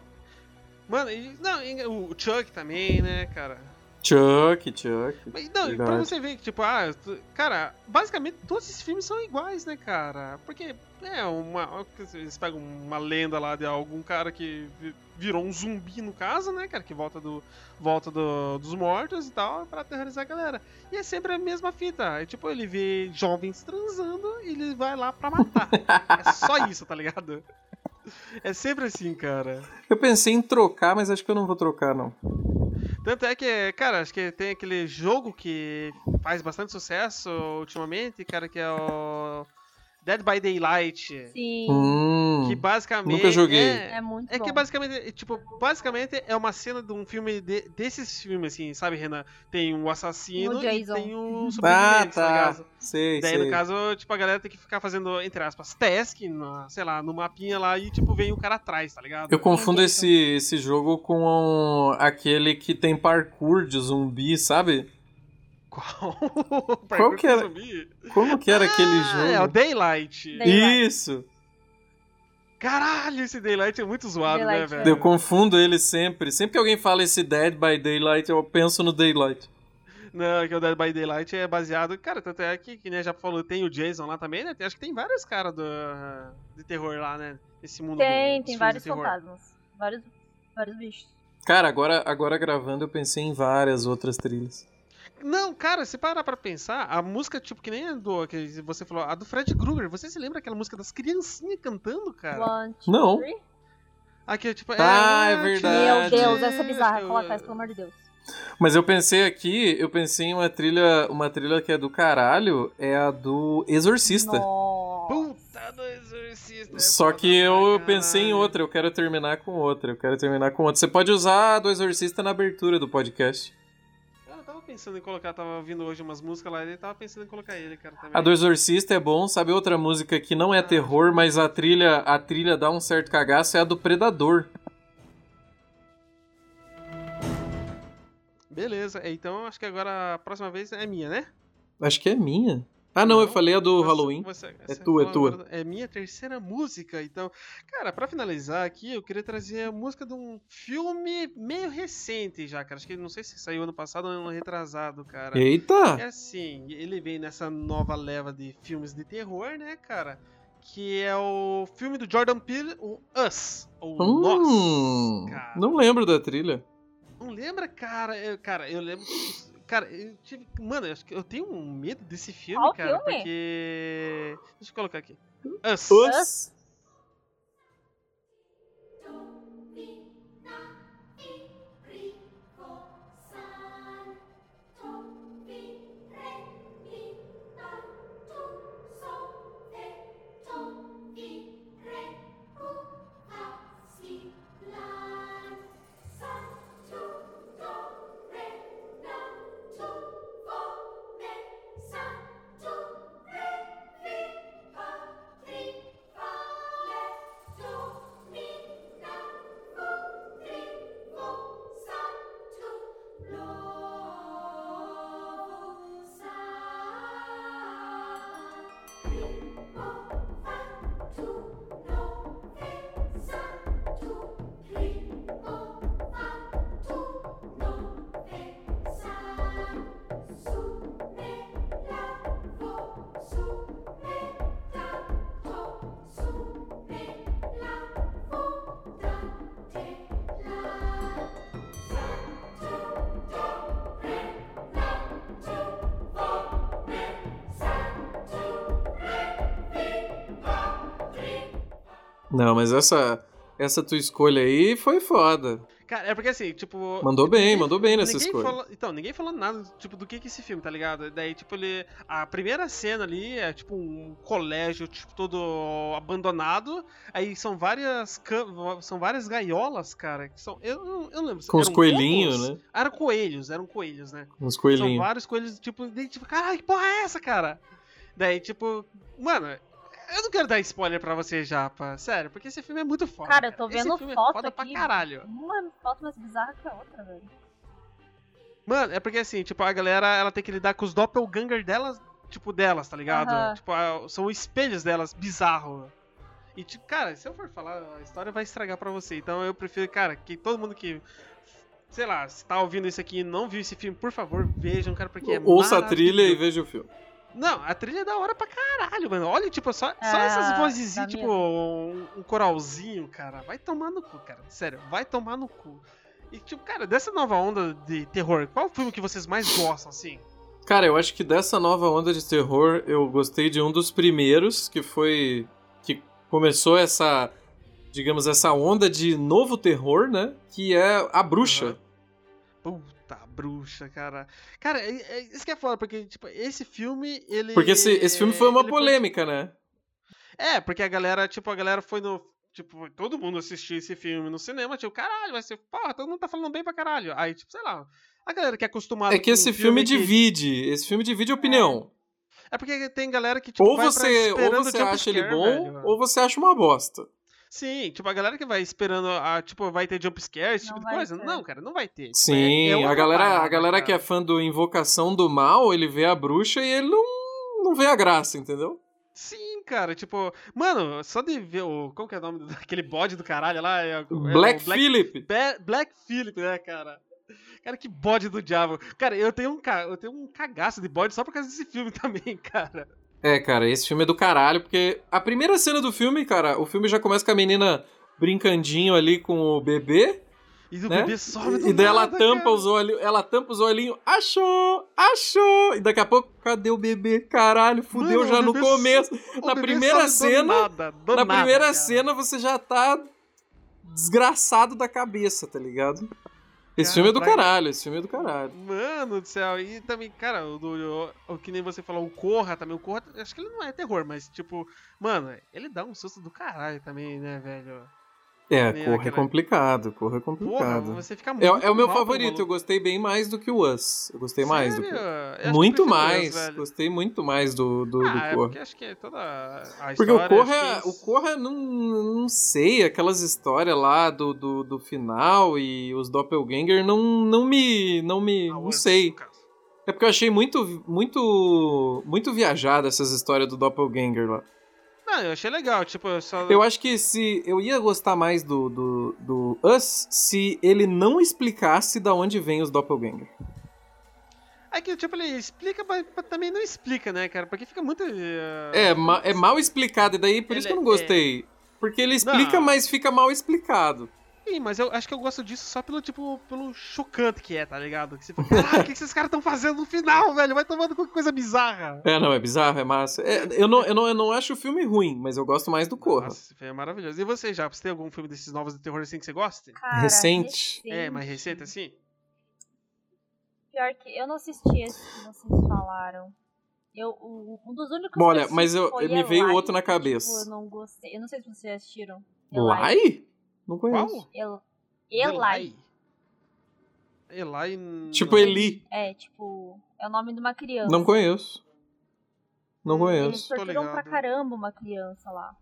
Mano, e, não, e o Chuck também, né, cara?
Chuck, Chuck.
Mas, não, e pra
Verdade.
você ver que, tipo, ah, cara, basicamente todos esses filmes são iguais, né, cara? Porque é uma. Eles pegam uma lenda lá de algum cara que vi- virou um zumbi, no caso, né, cara? Que volta, do, volta do- dos mortos e tal, pra aterrorizar a galera. E é sempre a mesma fita. É, tipo, ele vê jovens transando e ele vai lá pra matar. é só isso, tá ligado? É sempre assim, cara.
Eu pensei em trocar, mas acho que eu não vou trocar, não.
Tanto é que, cara, acho que tem aquele jogo que faz bastante sucesso ultimamente, cara, que é o Dead by Daylight.
Sim.
Hum,
Que basicamente.
nunca joguei.
É,
É muito
é
bom.
que basicamente, é, tipo, basicamente é uma cena de um filme de- desses filmes, assim, sabe, Renan? Tem o assassino e tem o
ah,
sobrevivente, tá
tá.
ligado?
Sei,
Daí,
sei.
no caso, tipo, a galera tem que ficar fazendo, entre aspas, task, na- sei lá, no mapinha lá e, tipo, vem o cara atrás, tá ligado?
Eu confundo esse, esse jogo com um- aquele que tem parkour de zumbi, sabe?
Qual?
Qual que era? Como que era aquele
Ah, É, o
jogo?
Daylight.
Daylight.
Isso!
Caralho, esse Daylight é muito zoado,
Daylight,
né,
é.
velho?
Eu confundo ele sempre. Sempre que alguém fala esse Dead by Daylight, eu penso no Daylight.
Não, que o Dead by Daylight é baseado. Cara, tanto é que, que nem já falou, tem o Jason lá também, né? Acho que tem vários caras do, de terror lá, né? Esse mundo
Tem,
do,
tem vários fantasmas. Vários, vários bichos.
Cara, agora, agora gravando eu pensei em várias outras trilhas.
Não, cara, se parar pra pensar, a música, tipo, que nem a do que você falou, a do Fred Krueger, você se lembra aquela música das criancinhas cantando, cara?
One, two,
Não.
three.
Aqui, tipo,
Ah, é
one,
verdade.
Meu Deus, essa é bizarra. Coloca essa, pelo amor de Deus.
Mas eu pensei aqui, eu pensei em uma trilha, uma trilha que é do caralho, é a do Exorcista.
Nossa.
Puta do exorcista. é
Só que eu pensei em outra, eu quero terminar com outra, eu quero terminar com outra. Você pode usar a do Exorcista na abertura do podcast.
Eu tava pensando em colocar, tava ouvindo hoje umas músicas lá e tava pensando em colocar ele, cara, também.
A do Exorcista é bom, sabe outra música que não é terror, mas a trilha, a trilha dá um certo cagaço, é a do Predador.
Beleza, então acho que agora a próxima vez é minha, né?
Acho que é minha. Ah não, eu falei a do
Você-
Halloween.
você-
É tua, é tua.
É minha terceira música, então. Cara, pra finalizar aqui, eu queria trazer a música de um filme meio recente já, cara. Acho que não sei se saiu ano passado ou ano retrasado, cara. É
Eita!
assim, ele vem nessa nova leva de filmes de terror, né, cara? Que é o filme do Jordan Peele, o Us, ou
Hum,
Nós. Cara.
não lembro da trilha.
Não lembra, cara? Eu, cara, eu lembro. Cara, eu tive. Mano, eu acho que eu tenho um medo desse filme,
Qual
cara.
filme?
Porque. Deixa eu colocar aqui. Us.
Us. Não, mas essa, essa tua escolha aí foi foda.
Cara, é porque assim, tipo.
Mandou bem,
ninguém-
mandou bem nessa escolha.
falou- então, ninguém falou nada, tipo, do que que esse filme, tá ligado? Daí, tipo, ele. A primeira cena ali é, tipo, um colégio, tipo, todo abandonado. Aí são várias. São várias gaiolas, cara. Que são. Eu, eu não lembro.
Com os coelhinhos, né?
Eram coelhos, eram coelhos, né?
Uns
São
coelhinhos.
vários coelhos, tipo, daí, tipo, caralho, que porra é essa, cara? Daí, tipo, mano, eu não quero dar spoiler pra você já, pá. Sério, porque esse filme é muito foda.
Cara, eu tô
Esse
vendo
filme
foto
é foda
aqui.
pra caralho.
Uma foto mais bizarra que a outra, velho.
Mano, é porque assim, tipo, a galera, ela tem que lidar com os doppelganger delas, tipo, delas, tá ligado? Tipo, são espelhos delas, bizarro. E, tipo, cara, se eu for falar, a história vai estragar pra você. Então eu prefiro, cara, que todo mundo que. Sei lá, se tá ouvindo isso aqui e não viu esse filme, por favor, vejam, cara, porque é
Ouça a trilha e veja o filme.
Não, a trilha é da hora pra caralho, mano. Olha, tipo, só, só
Ah,
essas vozezinhas, tipo, um, um coralzinho, cara. Vai tomar no cu, cara. Sério, vai tomar no cu. E, tipo, cara, dessa nova onda de terror, qual o filme que vocês mais gostam, assim?
Cara, eu acho que dessa nova onda de terror, eu gostei de um dos primeiros, que foi. que começou essa. digamos, essa onda de novo terror, né? Que é A Bruxa.
Puta, a bruxa, cara. Cara, é, é- isso que é foda, porque, tipo, esse filme, ele.
Porque esse, esse filme foi uma polêmica, né?
É, porque a galera, tipo, a galera foi no. Tipo, todo mundo assistiu esse filme no cinema, tipo, caralho, vai ser. Porra, todo mundo tá falando bem pra caralho. Aí, tipo, sei lá. A galera que é acostumada
É que esse filme
que-
divide. Esse filme divide opinião.
É porque tem galera que, tipo,
Ou você, ou você acha ele bom,
velho.
ou você acha uma bosta.
Sim, tipo, a galera que vai esperando, a, tipo, vai ter jump scare, esse
Não
tipo de coisa.
ter.
Não, cara, não vai ter. Tipo, é-
Sim,
é
a galera, a
parada,
galera
cara.
que é fã do Invocação do Mal, ele vê a bruxa e ele não, não vê a graça, entendeu?
Sim, cara, tipo, mano, só de ver o. Como que é o nome daquele bode do caralho lá? É, é
Black, Phillip.
Ba- Black Phillip, né, cara? Cara, que bode do diabo. Cara, eu tenho um, ca... eu tenho um cagaço de bode só por causa desse filme também, cara.
É, cara, esse filme é do caralho, porque a primeira cena do filme, cara, o filme já começa com a menina brincandinho ali com o bebê,
E o
né?
bebê sobe do
e daí ela tampa
cara.
os olhos, ela tampa os olhinhos, achou, achou, e daqui a pouco, cadê o bebê? Caralho, fudeu
Mano,
já no começo.
O
na primeira
sobe do
cena,
nada, do
Na
nada,
primeira
cara.
cena você já tá desgraçado da cabeça, tá ligado? Esse
Cara,
filme é do
pra-
caralho, esse filme é do caralho.
Mano do céu, e também, cara, o, do, o, o que nem você falou, o Corra também, o Corra, acho que ele não é terror, mas tipo, mano, ele dá um susto do caralho também, né, velho?
É,
Nem
Corra é complicado, Corra é
Porra,
complicado.
você fica
É,
muito
é o meu favorito, eu gostei bem mais do que o Us. Eu gostei mais do que
Sério?
Muito mais,
Us,
gostei muito mais do, do, do
Ah, é
Corra.
porque acho que é toda a
Porque o
história,
Corra,
que
o Corra não, não sei, aquelas histórias lá do, do, do final e os Doppelganger não, não me. não me.
Ah,
não sei. É porque eu achei muito, muito, muito viajada essas histórias do Doppelganger lá.
Não, eu achei legal, tipo, eu só...
Eu acho que se eu ia gostar mais do, do, do Us se ele não explicasse da onde vem os Doppelganger.
É que, tipo, ele explica, mas também não explica, né, cara? Porque fica muito... eh,
É, ma- é mal explicado, e daí por isso que eu não
Ele é-
gostei. Porque ele explica,
Não.
mas fica mal explicado.
Sim, mas eu acho que eu gosto disso só pelo, tipo, pelo chocante que é, tá ligado? Que você fica, caralho, o que que esses caras estão fazendo no final, velho? Vai tomando com coisa bizarra.
É, não, é bizarro, é massa. É, eu, não, eu, não, eu não acho o filme ruim, mas eu gosto mais do Corra.
Nossa, esse filme é maravilhoso. E você, já? Você tem algum filme desses novos de terror assim que você gosta?
Cara,
Recente.
É, mais recente assim?
Pior que eu não assisti esse que vocês falaram. Eu, o- um dos únicos
Olha,
que eu
mas eu- me veio outro na
tipo,
cabeça.
eu não gostei. Eu não sei se vocês assistiram.
Lai? Não conheço.
Qual?
El, Eli.
Eli.
Tipo. Eli.
É, tipo, é o nome de uma criança.
Não conheço. Não
Eles
conheço.
Tô
torturam pra caramba uma criança lá.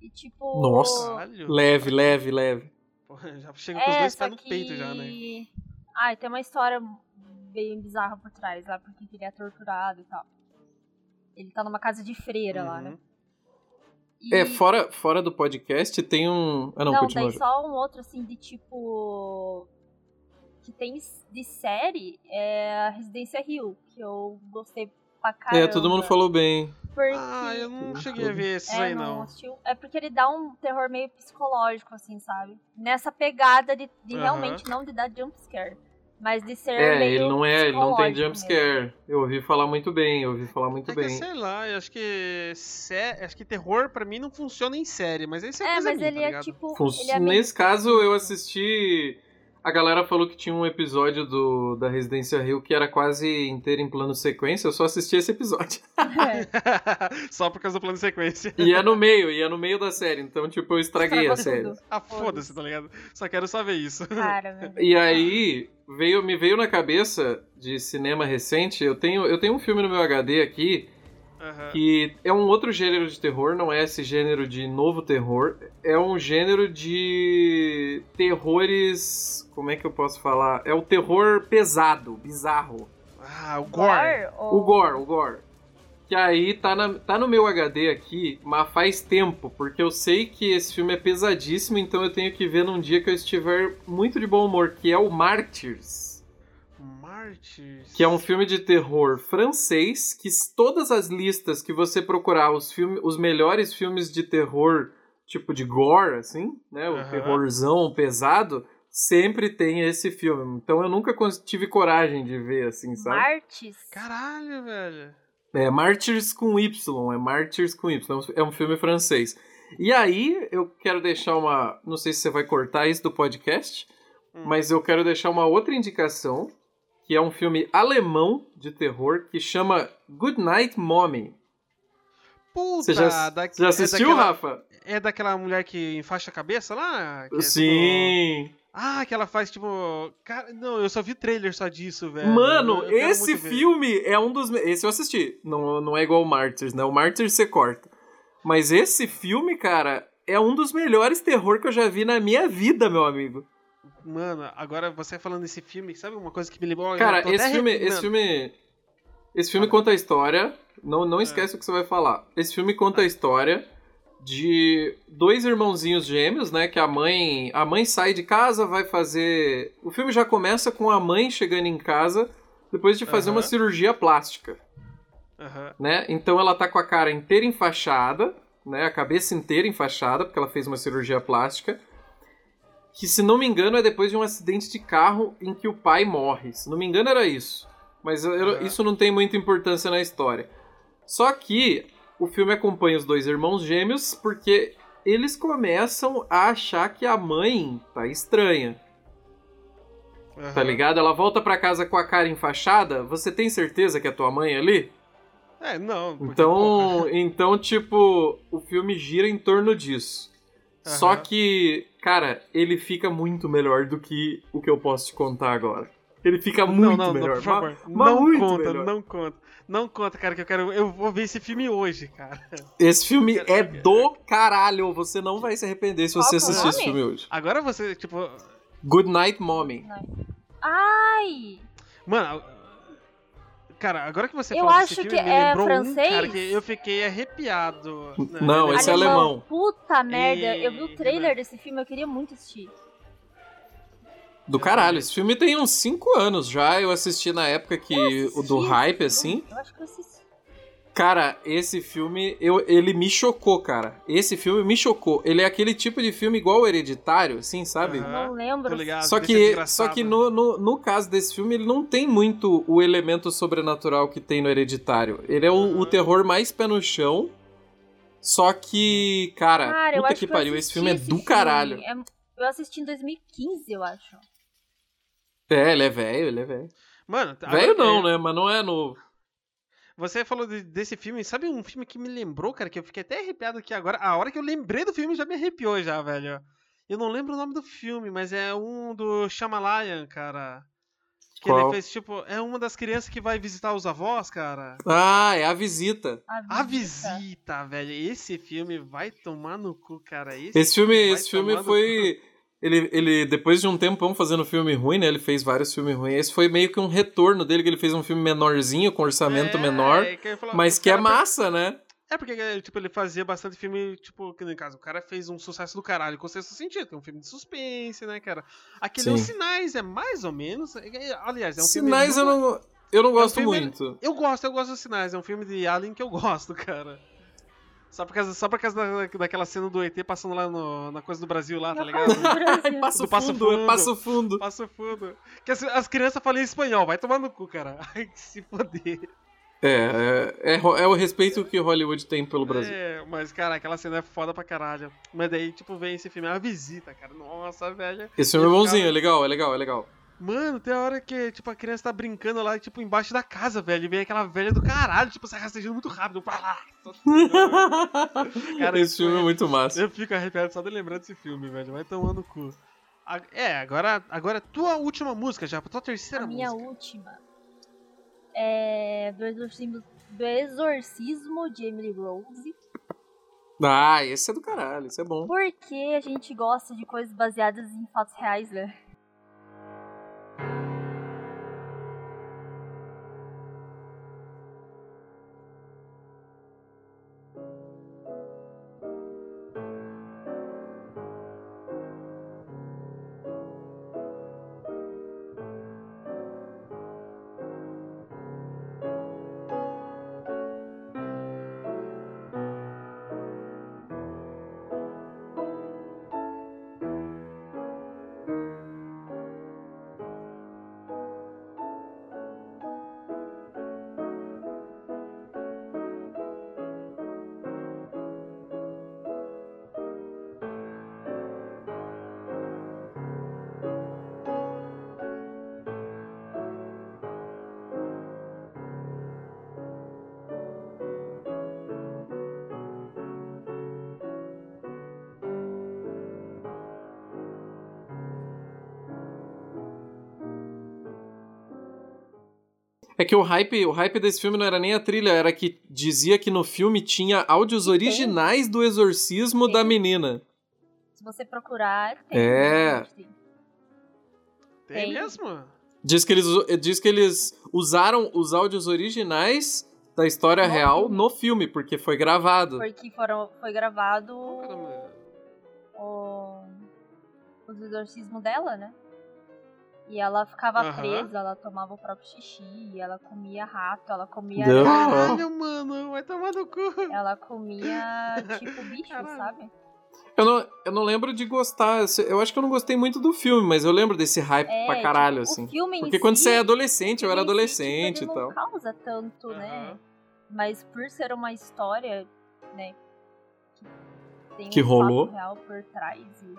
E tipo.
Nossa.
Caralho.
Leve, leve, leve.
Porra, já chega com os
É,
dois
só
pés no
que...
peito já, né?
Ai, tem uma história bem bizarra por trás lá, porque ele é torturado e tal. Ele tá numa casa de freira lá, né?
Uhum.
E-
É, fora, fora do podcast tem um. Ah, não,
Não,
continua.
daí só um outro, assim, de tipo. Que tem de série é a Residência Rio, que eu gostei pra caramba.
É, todo mundo falou bem.
Porque...
Ah, eu não cheguei a ver esses
É,
aí,
não,
não.
É porque ele dá um terror meio psicológico, assim, sabe? Nessa pegada de, de realmente não de dar jumpscare. Mas de ser
É,
meio
ele não é, ele não tem jumpscare. Eu ouvi falar muito bem, eu ouvi falar muito
É que,
bem.
sei lá, eu acho que. sé- Acho que terror pra mim não funciona em série, mas isso é,
É,
coisa
mas
minha,
ele
tá
é
ligado?
tipo.
Fun-
Ele é.
Nesse caso, eu assisti. A galera falou que tinha um episódio do, da Residência Rio que era quase inteiro em plano sequência, eu só assisti esse episódio.
Só por causa do plano sequência.
E é no meio, e é no meio da série, então, tipo, eu estraguei a
Estragou
série.
tudo.
Ah, foda-se, tá ligado? Só quero só ver isso.
Cara, meu Deus.
E aí, veio, me veio na cabeça de cinema recente, eu tenho, eu tenho um filme no meu HD aqui,
Aham.
que é um outro gênero de terror, não é esse gênero de novo terror, é um gênero de terrores. Como é que eu posso falar? É o terror pesado, bizarro.
Ah, o Gore.
Ou-
O gore, o gore. Que aí tá, na- tá no meu HD aqui, mas faz tempo, porque eu sei que esse filme é pesadíssimo, então eu tenho que ver num dia que eu estiver muito de bom humor, que é o Martyrs.
Martyrs.
Que é um filme de terror francês, que todas as listas que você procurar, os, filme, os melhores filmes de terror, tipo de gore, assim, né? O
Aham.
terrorzão pesado, sempre tem esse filme. Então eu nunca tive coragem de ver, assim, sabe?
Martes.
Caralho, velho.
É Martyrs com Y, é Martyrs com Y, é um filme francês. E aí, eu quero deixar uma. Não sei se você vai cortar isso do podcast,
Hum.
mas eu quero deixar uma outra indicação, que é um filme alemão de terror que chama Good Night Mommy.
Puta,
Você já,
da-
já assistiu,
é daquela,
Rafa?
É daquela mulher que enfaixa a cabeça lá? Que é, tipo-
Sim.
Ah, que ela faz tipo. Cara, não, eu só vi trailer só disso, velho.
Mano,
Eu- eu
esse
ver.
filme é um dos. Esse eu assisti. Não, não é igual o Martyrs, né? O Martyrs você corta. Mas esse filme, cara, é um dos melhores terror que eu já vi na minha vida, meu amigo.
Mano, agora você falando desse filme, sabe uma coisa que me lembrou?
Cara, esse filme, esse filme. Esse filme conta a história. Não,
É.
não esquece o que você vai falar. Esse filme conta a história de dois irmãozinhos gêmeos, né? Que a mãe. A mãe sai de casa, vai fazer. O filme já começa com a mãe chegando em casa depois de fazer uma cirurgia plástica. Né? Então ela tá com a cara inteira enfaixada, né? A cabeça inteira enfaixada, porque ela fez uma cirurgia plástica. Que, se não me engano, é depois de um acidente de carro em que o pai morre. Se não me engano, era isso. Mas isso não tem muita importância na história. Só que o filme acompanha os dois irmãos gêmeos porque eles começam a achar que a mãe tá estranha. Tá
aham.
ligado? Ela volta pra casa com a cara enfaixada. Você tem certeza que é tua mãe ali?
É, não.
Então, então, tipo, o filme gira em torno disso. Só
Aham.
que, cara, ele fica muito melhor do que o que eu posso te contar agora. Ele fica
Não,
muito
não, não,
melhor.
por favor.
mas
não
muito
conta,
melhor.
não conta. Não conta, cara, que eu quero. Eu vou ver esse filme hoje, cara.
Esse filme
Quero
é
ver.
do caralho. Você não vai se arrepender se
Qual
você assistir esse filme hoje.
Agora você, tipo.
Good Night Mommy.
Ai!
Mano. Cara, agora que você
Eu
falou desse
acho
filme,
que
me
é
lembrou um,
francês.
cara, que eu fiquei arrepiado. né?
Não, esse é alemão.
Puta merda, eu vi
E-
o trailer desse filme, eu queria muito assistir.
Do caralho. Esse filme tem uns 5 anos já. Eu assisti na época que
Eu
o do
assisti
hype, assim.
Eu acho que eu assisti.
Cara, esse filme, eu, ele me chocou, cara. Esse filme me chocou. Ele é aquele tipo de filme igual o Hereditário, assim, sabe?
Aham.
Não lembro.
Ligado.
Só que, só que no, no, no caso desse filme, ele não tem muito o elemento sobrenatural que tem no Hereditário. Ele é o,
Uhum.
o terror mais pé no chão. Só que, cara,
Cara,
puta que
eu
pariu, esse filme é
esse
do
filme.
caralho.
É- Eu assisti em 2015, eu acho.
É, ele é velho, ele é velho.
Mano,
Velho não, né? Mas não é novo.
Você falou de- desse filme, sabe um filme que me lembrou, cara, que eu fiquei até arrepiado aqui agora. A hora que eu lembrei do filme já me arrepiou já, velho. Eu não lembro o nome do filme, mas é um do Shyamalan, cara. Que
Qual?
ele fez, tipo, é uma das crianças que vai visitar os avós, cara.
Ah, é a visita.
A Visita, velho. Esse filme vai tomar no cu, cara. Esse,
Esse filme,
vai
esse filme foi. Ele, ele, depois de um tempão fazendo filme ruim, né? Ele fez vários filmes ruins. Esse foi meio que um retorno dele, que ele fez um filme menorzinho, com orçamento
É,
menor,
é que falar,
mas que é massa, né?
É porque, tipo, ele fazia bastante filme, tipo, que no caso, o cara fez um sucesso do caralho com sexto sentido, que é um filme de suspense, né, cara? Aquele. Os Sinais é mais ou menos. é- é- Aliás, é um filme.
Sinais eu não, eu não gosto
filme-
muito.
Eu gosto, eu gosto dos Sinais, é um filme de Alien que eu gosto, cara. Só por causa, só por causa da, daquela cena do ET passando lá no- na coisa do Brasil lá, tá ligado? Do Passo
fundo,
Fundo.
passo fundo.
Passo fundo. Que as, as crianças falam em espanhol, vai tomar no cu, cara. Ai, que se foder.
É, é, é, é o respeito que Hollywood tem pelo Brasil.
É, mas, cara, aquela cena é foda pra caralho. Mas daí, tipo, vem esse filme, é uma visita, cara. Nossa, velho.
Esse filme é bonzinho, é legal, é legal, é legal.
Mano, tem a hora que, tipo, a criança tá brincando lá, tipo, embaixo da casa, velho. E vem aquela velha do caralho, tipo, se rastejando muito rápido. Cara,
Esse filme é
é-
muito massa.
Eu fico arrepiado só de lembrar desse filme, velho. Vai tomando no cu. É, agora, agora tua última música já, tua terceira
A minha
música.
última é do exorcismo, do exorcismo de Emily Rose.
Ah, esse é do caralho, esse é bom.
Porque a gente gosta de coisas baseadas em fatos reais, né?
É que o hype, o hype desse filme não era nem a trilha, era que dizia que no filme tinha áudios originais do exorcismo
Tem.
da menina.
Se você procurar, tem.
É.
tem.
Tem mesmo?
Diz que eles, diz que eles usaram os áudios originais da história
No
real
filme.
no filme, porque foi gravado.
Porque foram, foi gravado
Caramba.
o, os exorcismos dela, né? E ela ficava
Aham.
presa, ela tomava o próprio xixi, ela comia rato, ela comia.
Não.
Caralho, mano, vai tomar no cu.
Ela comia tipo bicho,
Caralho.
sabe?
Eu não, eu não lembro de gostar. Eu acho que eu não gostei muito do filme, mas eu lembro desse hype
É,
pra caralho,
tipo,
assim.
O filme em
Porque quando
si,
você é adolescente, eu era
o filme em si,
adolescente
tipo,
e tal.
Não causa tanto, né?
Aham.
Mas por ser uma história, né? Que tem
Que
um
rolou.
real por trás. E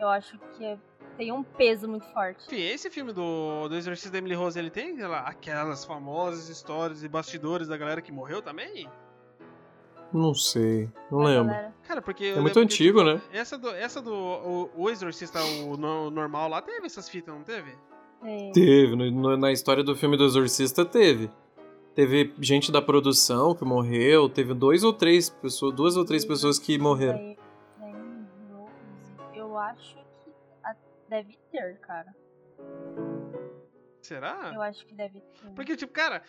eu acho que é- tem um peso muito forte.
Enfim, esse filme do, do Exorcista da Emily Rose, ele tem lá, aquelas famosas histórias e bastidores da galera que morreu também?
Não sei, não lembro.
galera-
Cara, porque.
É muito
que,
antigo,
tipo,
né?
Essa do, essa do o, o Exorcista, o no- normal lá, teve essas fitas, não teve?
é,
Teve, no- no- na história do filme do Exorcista teve. Teve gente da produção que morreu, teve dois ou três pessoas, duas ou três pessoas que morreram.
Acho que deve ter, cara.
Será?
Eu acho que deve ter.
Porque, tipo, cara,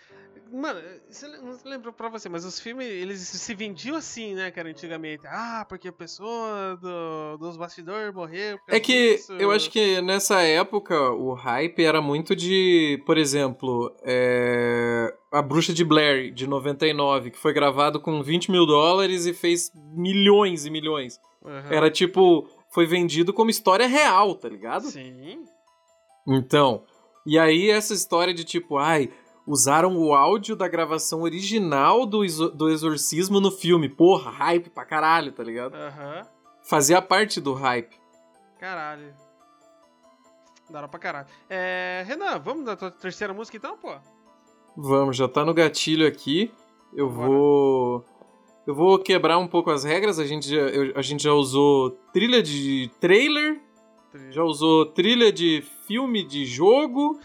mano, le- não lembro pra você, mas os filmes, eles se vendiam assim, né, cara, antigamente. Ah, porque a pessoa do, dos bastidores morreu.
É que
disso.
eu acho que nessa época o hype era muito de, por exemplo, é, A Bruxa de Blair, de 99, que foi gravado com 20 mil dólares e fez milhões e milhões.
Aham.
Era tipo, foi vendido como história real, tá ligado?
Sim.
Então, e aí essa história de tipo, ai, usaram o áudio da gravação original do, do exorcismo no filme. Porra, hype pra caralho, tá ligado?
Aham.
Fazia parte do hype.
Caralho. Da hora pra caralho. É, Renan, vamos na tua terceira música então, pô?
Vamos, já tá no gatilho aqui. Eu
Bora.
vou. Eu vou quebrar um pouco as regras. A gente já, eu- a gente já usou trilha de trailer, já usou trilha de filme de jogo.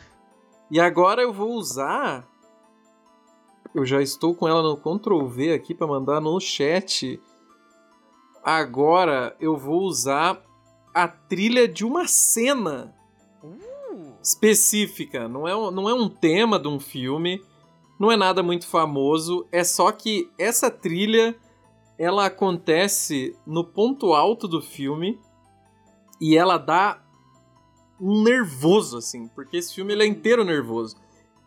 E agora eu vou usar. Eu já estou com ela no Ctrl V aqui para mandar no chat. Agora eu vou usar a trilha de uma cena
Uh,
específica. Não é, não é um tema de um filme, não é nada muito famoso. É só que essa trilha ela acontece no ponto alto do filme e ela dá um nervoso assim, porque esse filme ele é inteiro nervoso.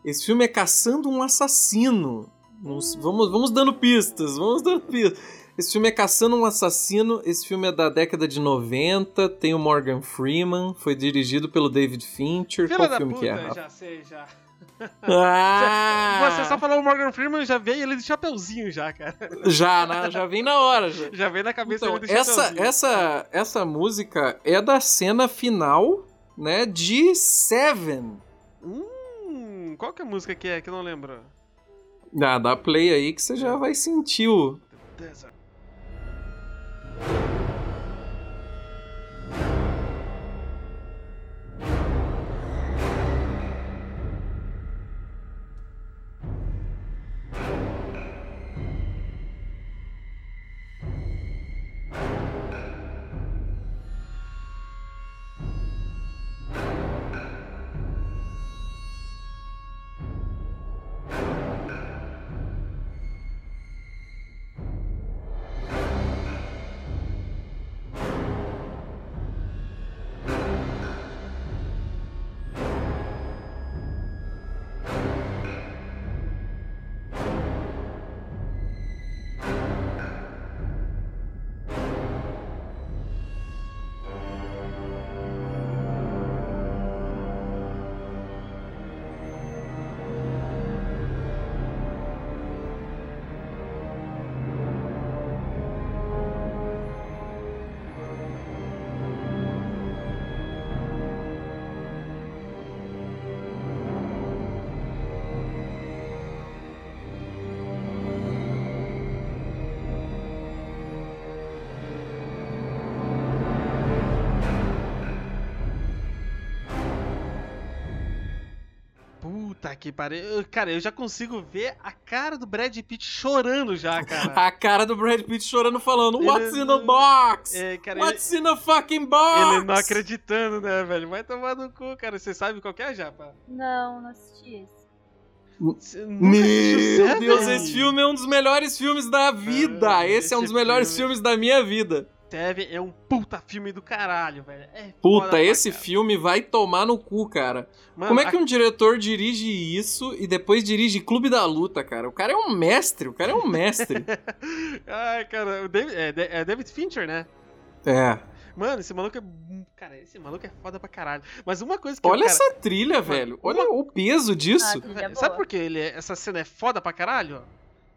Esse filme é caçando um assassino. Nos- vamos, vamos dando pistas, vamos dando pistas. Esse filme é Caçando um Assassino. Esse filme é da década de 90. Tem o Morgan Freeman. Foi dirigido pelo David Fincher.
Filha
Qual filme
puta,
que é? Rafa?
já sei, já.
Ah!
Você só falou o Morgan Freeman, já veio ele de chapeuzinho já, cara.
Já, né? Já vem na hora. Já.
Já veio na cabeça
Então,
ele de
essa,
chapeuzinho.
essa, essa música é da cena final, né, de Seven.
Hum, qual que é a música que é que eu não lembro?
Ah, dá play aí que você já vai sentir o...
Puta que pariu. Cara, eu já consigo ver a cara do Brad Pitt chorando já, cara.
A cara do Brad Pitt chorando falando
Ele-
What's in the box?
É, cara,
What's in the fucking box?
Ele não acreditando, né, velho? Vai tomar no cu, cara. Você sabe qual que é, Japa?
Não, não assisti esse.
Meu? Deus, esse filme é um dos melhores filmes da vida.
Ah,
esse é um
esse
dos melhores
filme-
filmes da minha vida.
Seven é um puta filme do caralho, velho. É
Puta, esse
caralho.
filme vai tomar no cu, cara.
Mano,
Como é que
a-
um diretor dirige isso e depois dirige Clube da Luta, cara? O cara é um mestre, o cara é um mestre.
Ai, cara, o David, é, é David Fincher, né?
é.
Mano, esse maluco é. Cara, esse maluco é foda pra caralho. Mas uma coisa que.
Olha
eu, cara,
essa trilha, velho. Olha o peso disso.
Ah, trilha
Sabe por que ele é- essa cena é foda pra caralho?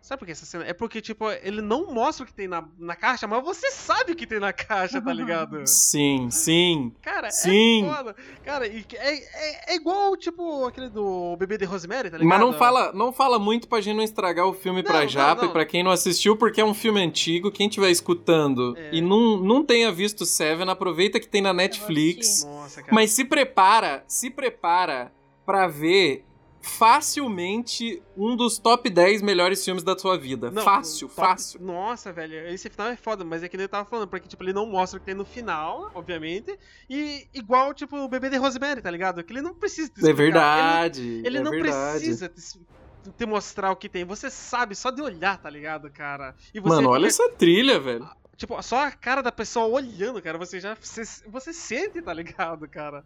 Sabe por que essa cena? É porque, tipo, ele não mostra o que tem na, na caixa, mas você sabe o que tem na caixa, tá ligado?
Sim, sim.
Cara,
Sim.
é foda. Cara, e é, é, é igual, tipo, aquele do bebê de Rosemary, tá ligado?
Mas não fala, não fala muito pra gente não estragar o filme pra
Não,
Japa
não, não.
e pra quem não assistiu, porque é um filme antigo. Quem estiver escutando
É.
e não, não tenha visto Seven, aproveita que tem na Netflix.
Nossa, cara.
Mas se prepara, se prepara pra ver facilmente um dos top 10 melhores filmes da sua vida.
Não,
fácil,
top-
fácil.
Nossa, velho, esse final é foda, mas é que ele tava falando, porque, tipo, ele não mostra o que tem no final, obviamente, e igual, tipo, o bebê de Rosemary, tá ligado? Que ele não precisa te
É
explicar.
verdade.
Ele, ele
é
não
verdade.
precisa te, te mostrar o que tem, você sabe só de olhar, tá ligado, cara? E você
Mano, olha essa trilha, velho.
Tipo, só a cara da pessoa olhando, cara, você já. Você, você sente, tá ligado, cara?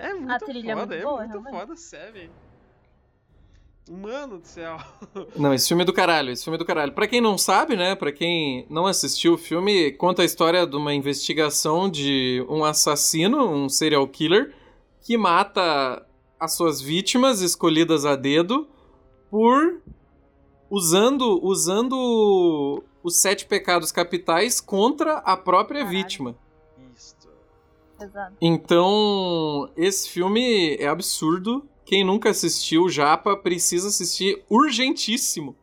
É muito
trilha é
foda,
muito
é
boa,
muito
realmente.
foda, sério. Mano do céu.
Não, esse filme é do caralho, esse filme é do caralho. Pra quem não sabe, né, pra quem não assistiu o filme, conta a história de uma investigação de um assassino, um serial killer, que mata as suas vítimas escolhidas a dedo por usando usando os sete pecados capitais contra a própria
Caralho.
vítima.
Exato.
Então, esse filme é absurdo. Quem nunca assistiu Japa precisa assistir urgentíssimo.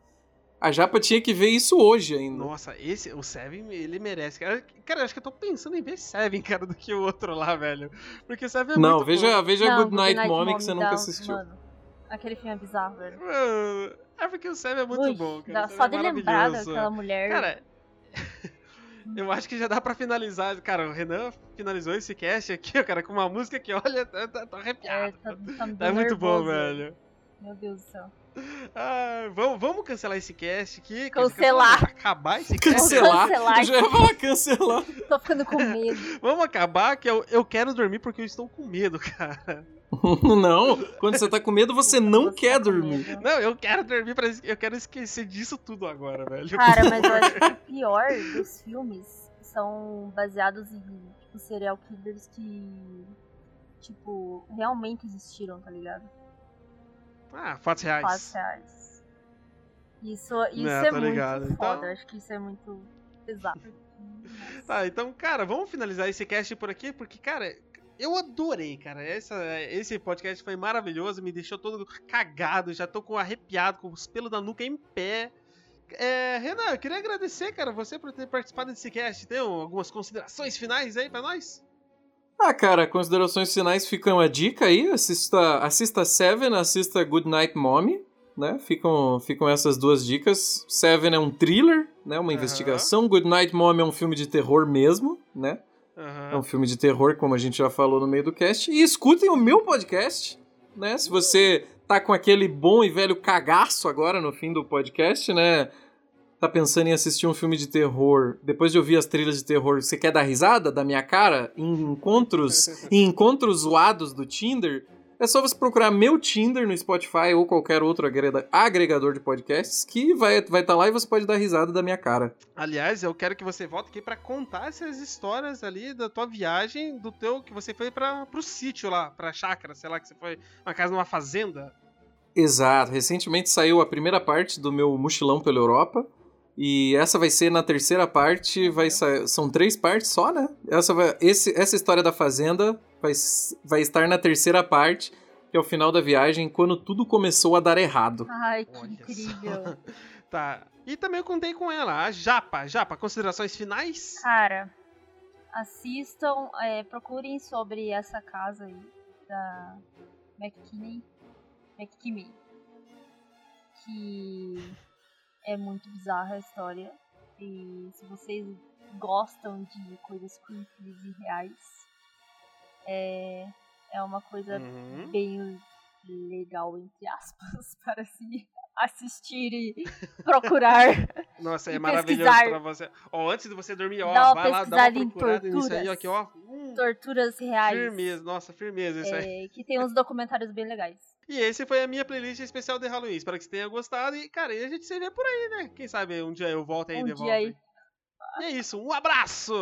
A Japa tinha que ver isso hoje ainda.
Nossa, esse, o Seven, ele merece. Cara, cara, eu acho que eu tô pensando em ver Seven, cara, do que o outro lá, velho. Porque o Seven é
não,
muito
veja,
bom.
veja
Não,
Good Night
Goodnight
Mommy que você nunca assistiu.
Mano, aquele filme é bizarro, velho.
Mano, é porque o Seven é muito
Ui,
bom, cara.
só
é
de lembrar daquela mulher.
Cara, eu acho que já dá pra finalizar. Cara, o Renan finalizou esse cast aqui, cara, com uma música que, olha, tá, tá, tô
é,
arrepiado.
tá, tá
Tá
dando
muito bom, velho.
Meu Deus do céu.
Ah, vamos, vamos cancelar esse cast aqui.
Cancelar.
Acabar esse cast.
Cancelar?
Cancelar.
Já ia falar cancelar.
Tô ficando com medo.
Vamos acabar que eu, eu quero dormir porque eu estou com medo, cara.
não, quando você tá com medo, você não
Você
quer
tá
dormir.
Não, eu quero dormir pra. Eu quero esquecer disso tudo agora, velho.
Cara, mas eu acho que o pior dos filmes são baseados em, tipo, serial killers que, tipo, realmente existiram, tá ligado?
Ah, fatos reais.
Fatos reais. Isso, isso
Não,
é muito
ligado.
foda,
Então-
eu acho que isso é muito pesado.
Tá, então, cara, vamos finalizar esse cast por aqui, porque, cara, eu adorei, cara. Essa, esse podcast foi maravilhoso, me deixou todo cagado, já tô com arrepiado, com os pelos da nuca em pé. É, Renan, eu queria agradecer, cara, você por ter participado desse cast. Tem algumas considerações finais aí pra nós?
Ah, cara, considerações finais ficam a dica aí. Assista, assista Seven, assista Good Night Mommy, né? Ficam, ficam essas duas dicas. Seven é um thriller, né? Uma
Aham.
investigação. Good Night Mommy é um filme de terror mesmo, né? É um filme de terror, como a gente já falou no meio do cast. E escutem o meu podcast, né? Se você tá com aquele bom e velho cagaço agora no fim do podcast, né? Tá pensando em assistir um filme de terror, depois de ouvir as trilhas de terror, você quer dar risada da minha cara em encontros, em encontros zoados do Tinder? É só você procurar meu Tinder no Spotify ou qualquer outro agrega- agregador de podcasts que vai estar vai tá lá e você pode dar risada da minha cara.
Aliás, eu quero que você volte aqui pra contar essas histórias ali da tua viagem, do teu que você foi para pro sítio lá, pra chácara, sei lá, que você foi uma casa numa fazenda.
Exato. Recentemente saiu a primeira parte do meu mochilão pela Europa. E essa vai ser na terceira parte. Vai sa- São três partes só, né? Essa, vai- esse- essa história da fazenda vai, vai estar na terceira parte, que é o final da viagem, quando tudo começou a dar errado.
Ai, que
Olha
incrível.
Tá. E também eu contei com ela, a Japa. Japa, considerações finais?
Cara, assistam, é, procurem sobre essa casa aí da McKinney. McKinney. Que é muito bizarra a história. E se vocês gostam de coisas creepy e reais, é, é uma coisa
Uhum.
bem legal, entre aspas, para se assistir e procurar.
Nossa, é
E
maravilhoso
pesquisar.
pra você. Ó, antes de você dormir, ó,
Dá
vai lá, dá uma procurada nisso aí, ó,
torturas.
aqui, ó. Hum,
Torturas reais.
firmeza, nossa, firmeza isso aí.
É, que tem uns documentários bem legais.
E esse foi a minha playlist especial de Halloween. Espero que você tenha gostado. E, cara, e a gente se vê por aí, né? Quem sabe um dia eu volto aí
Um
de
dia
volta.
aí.
E é isso, um abraço!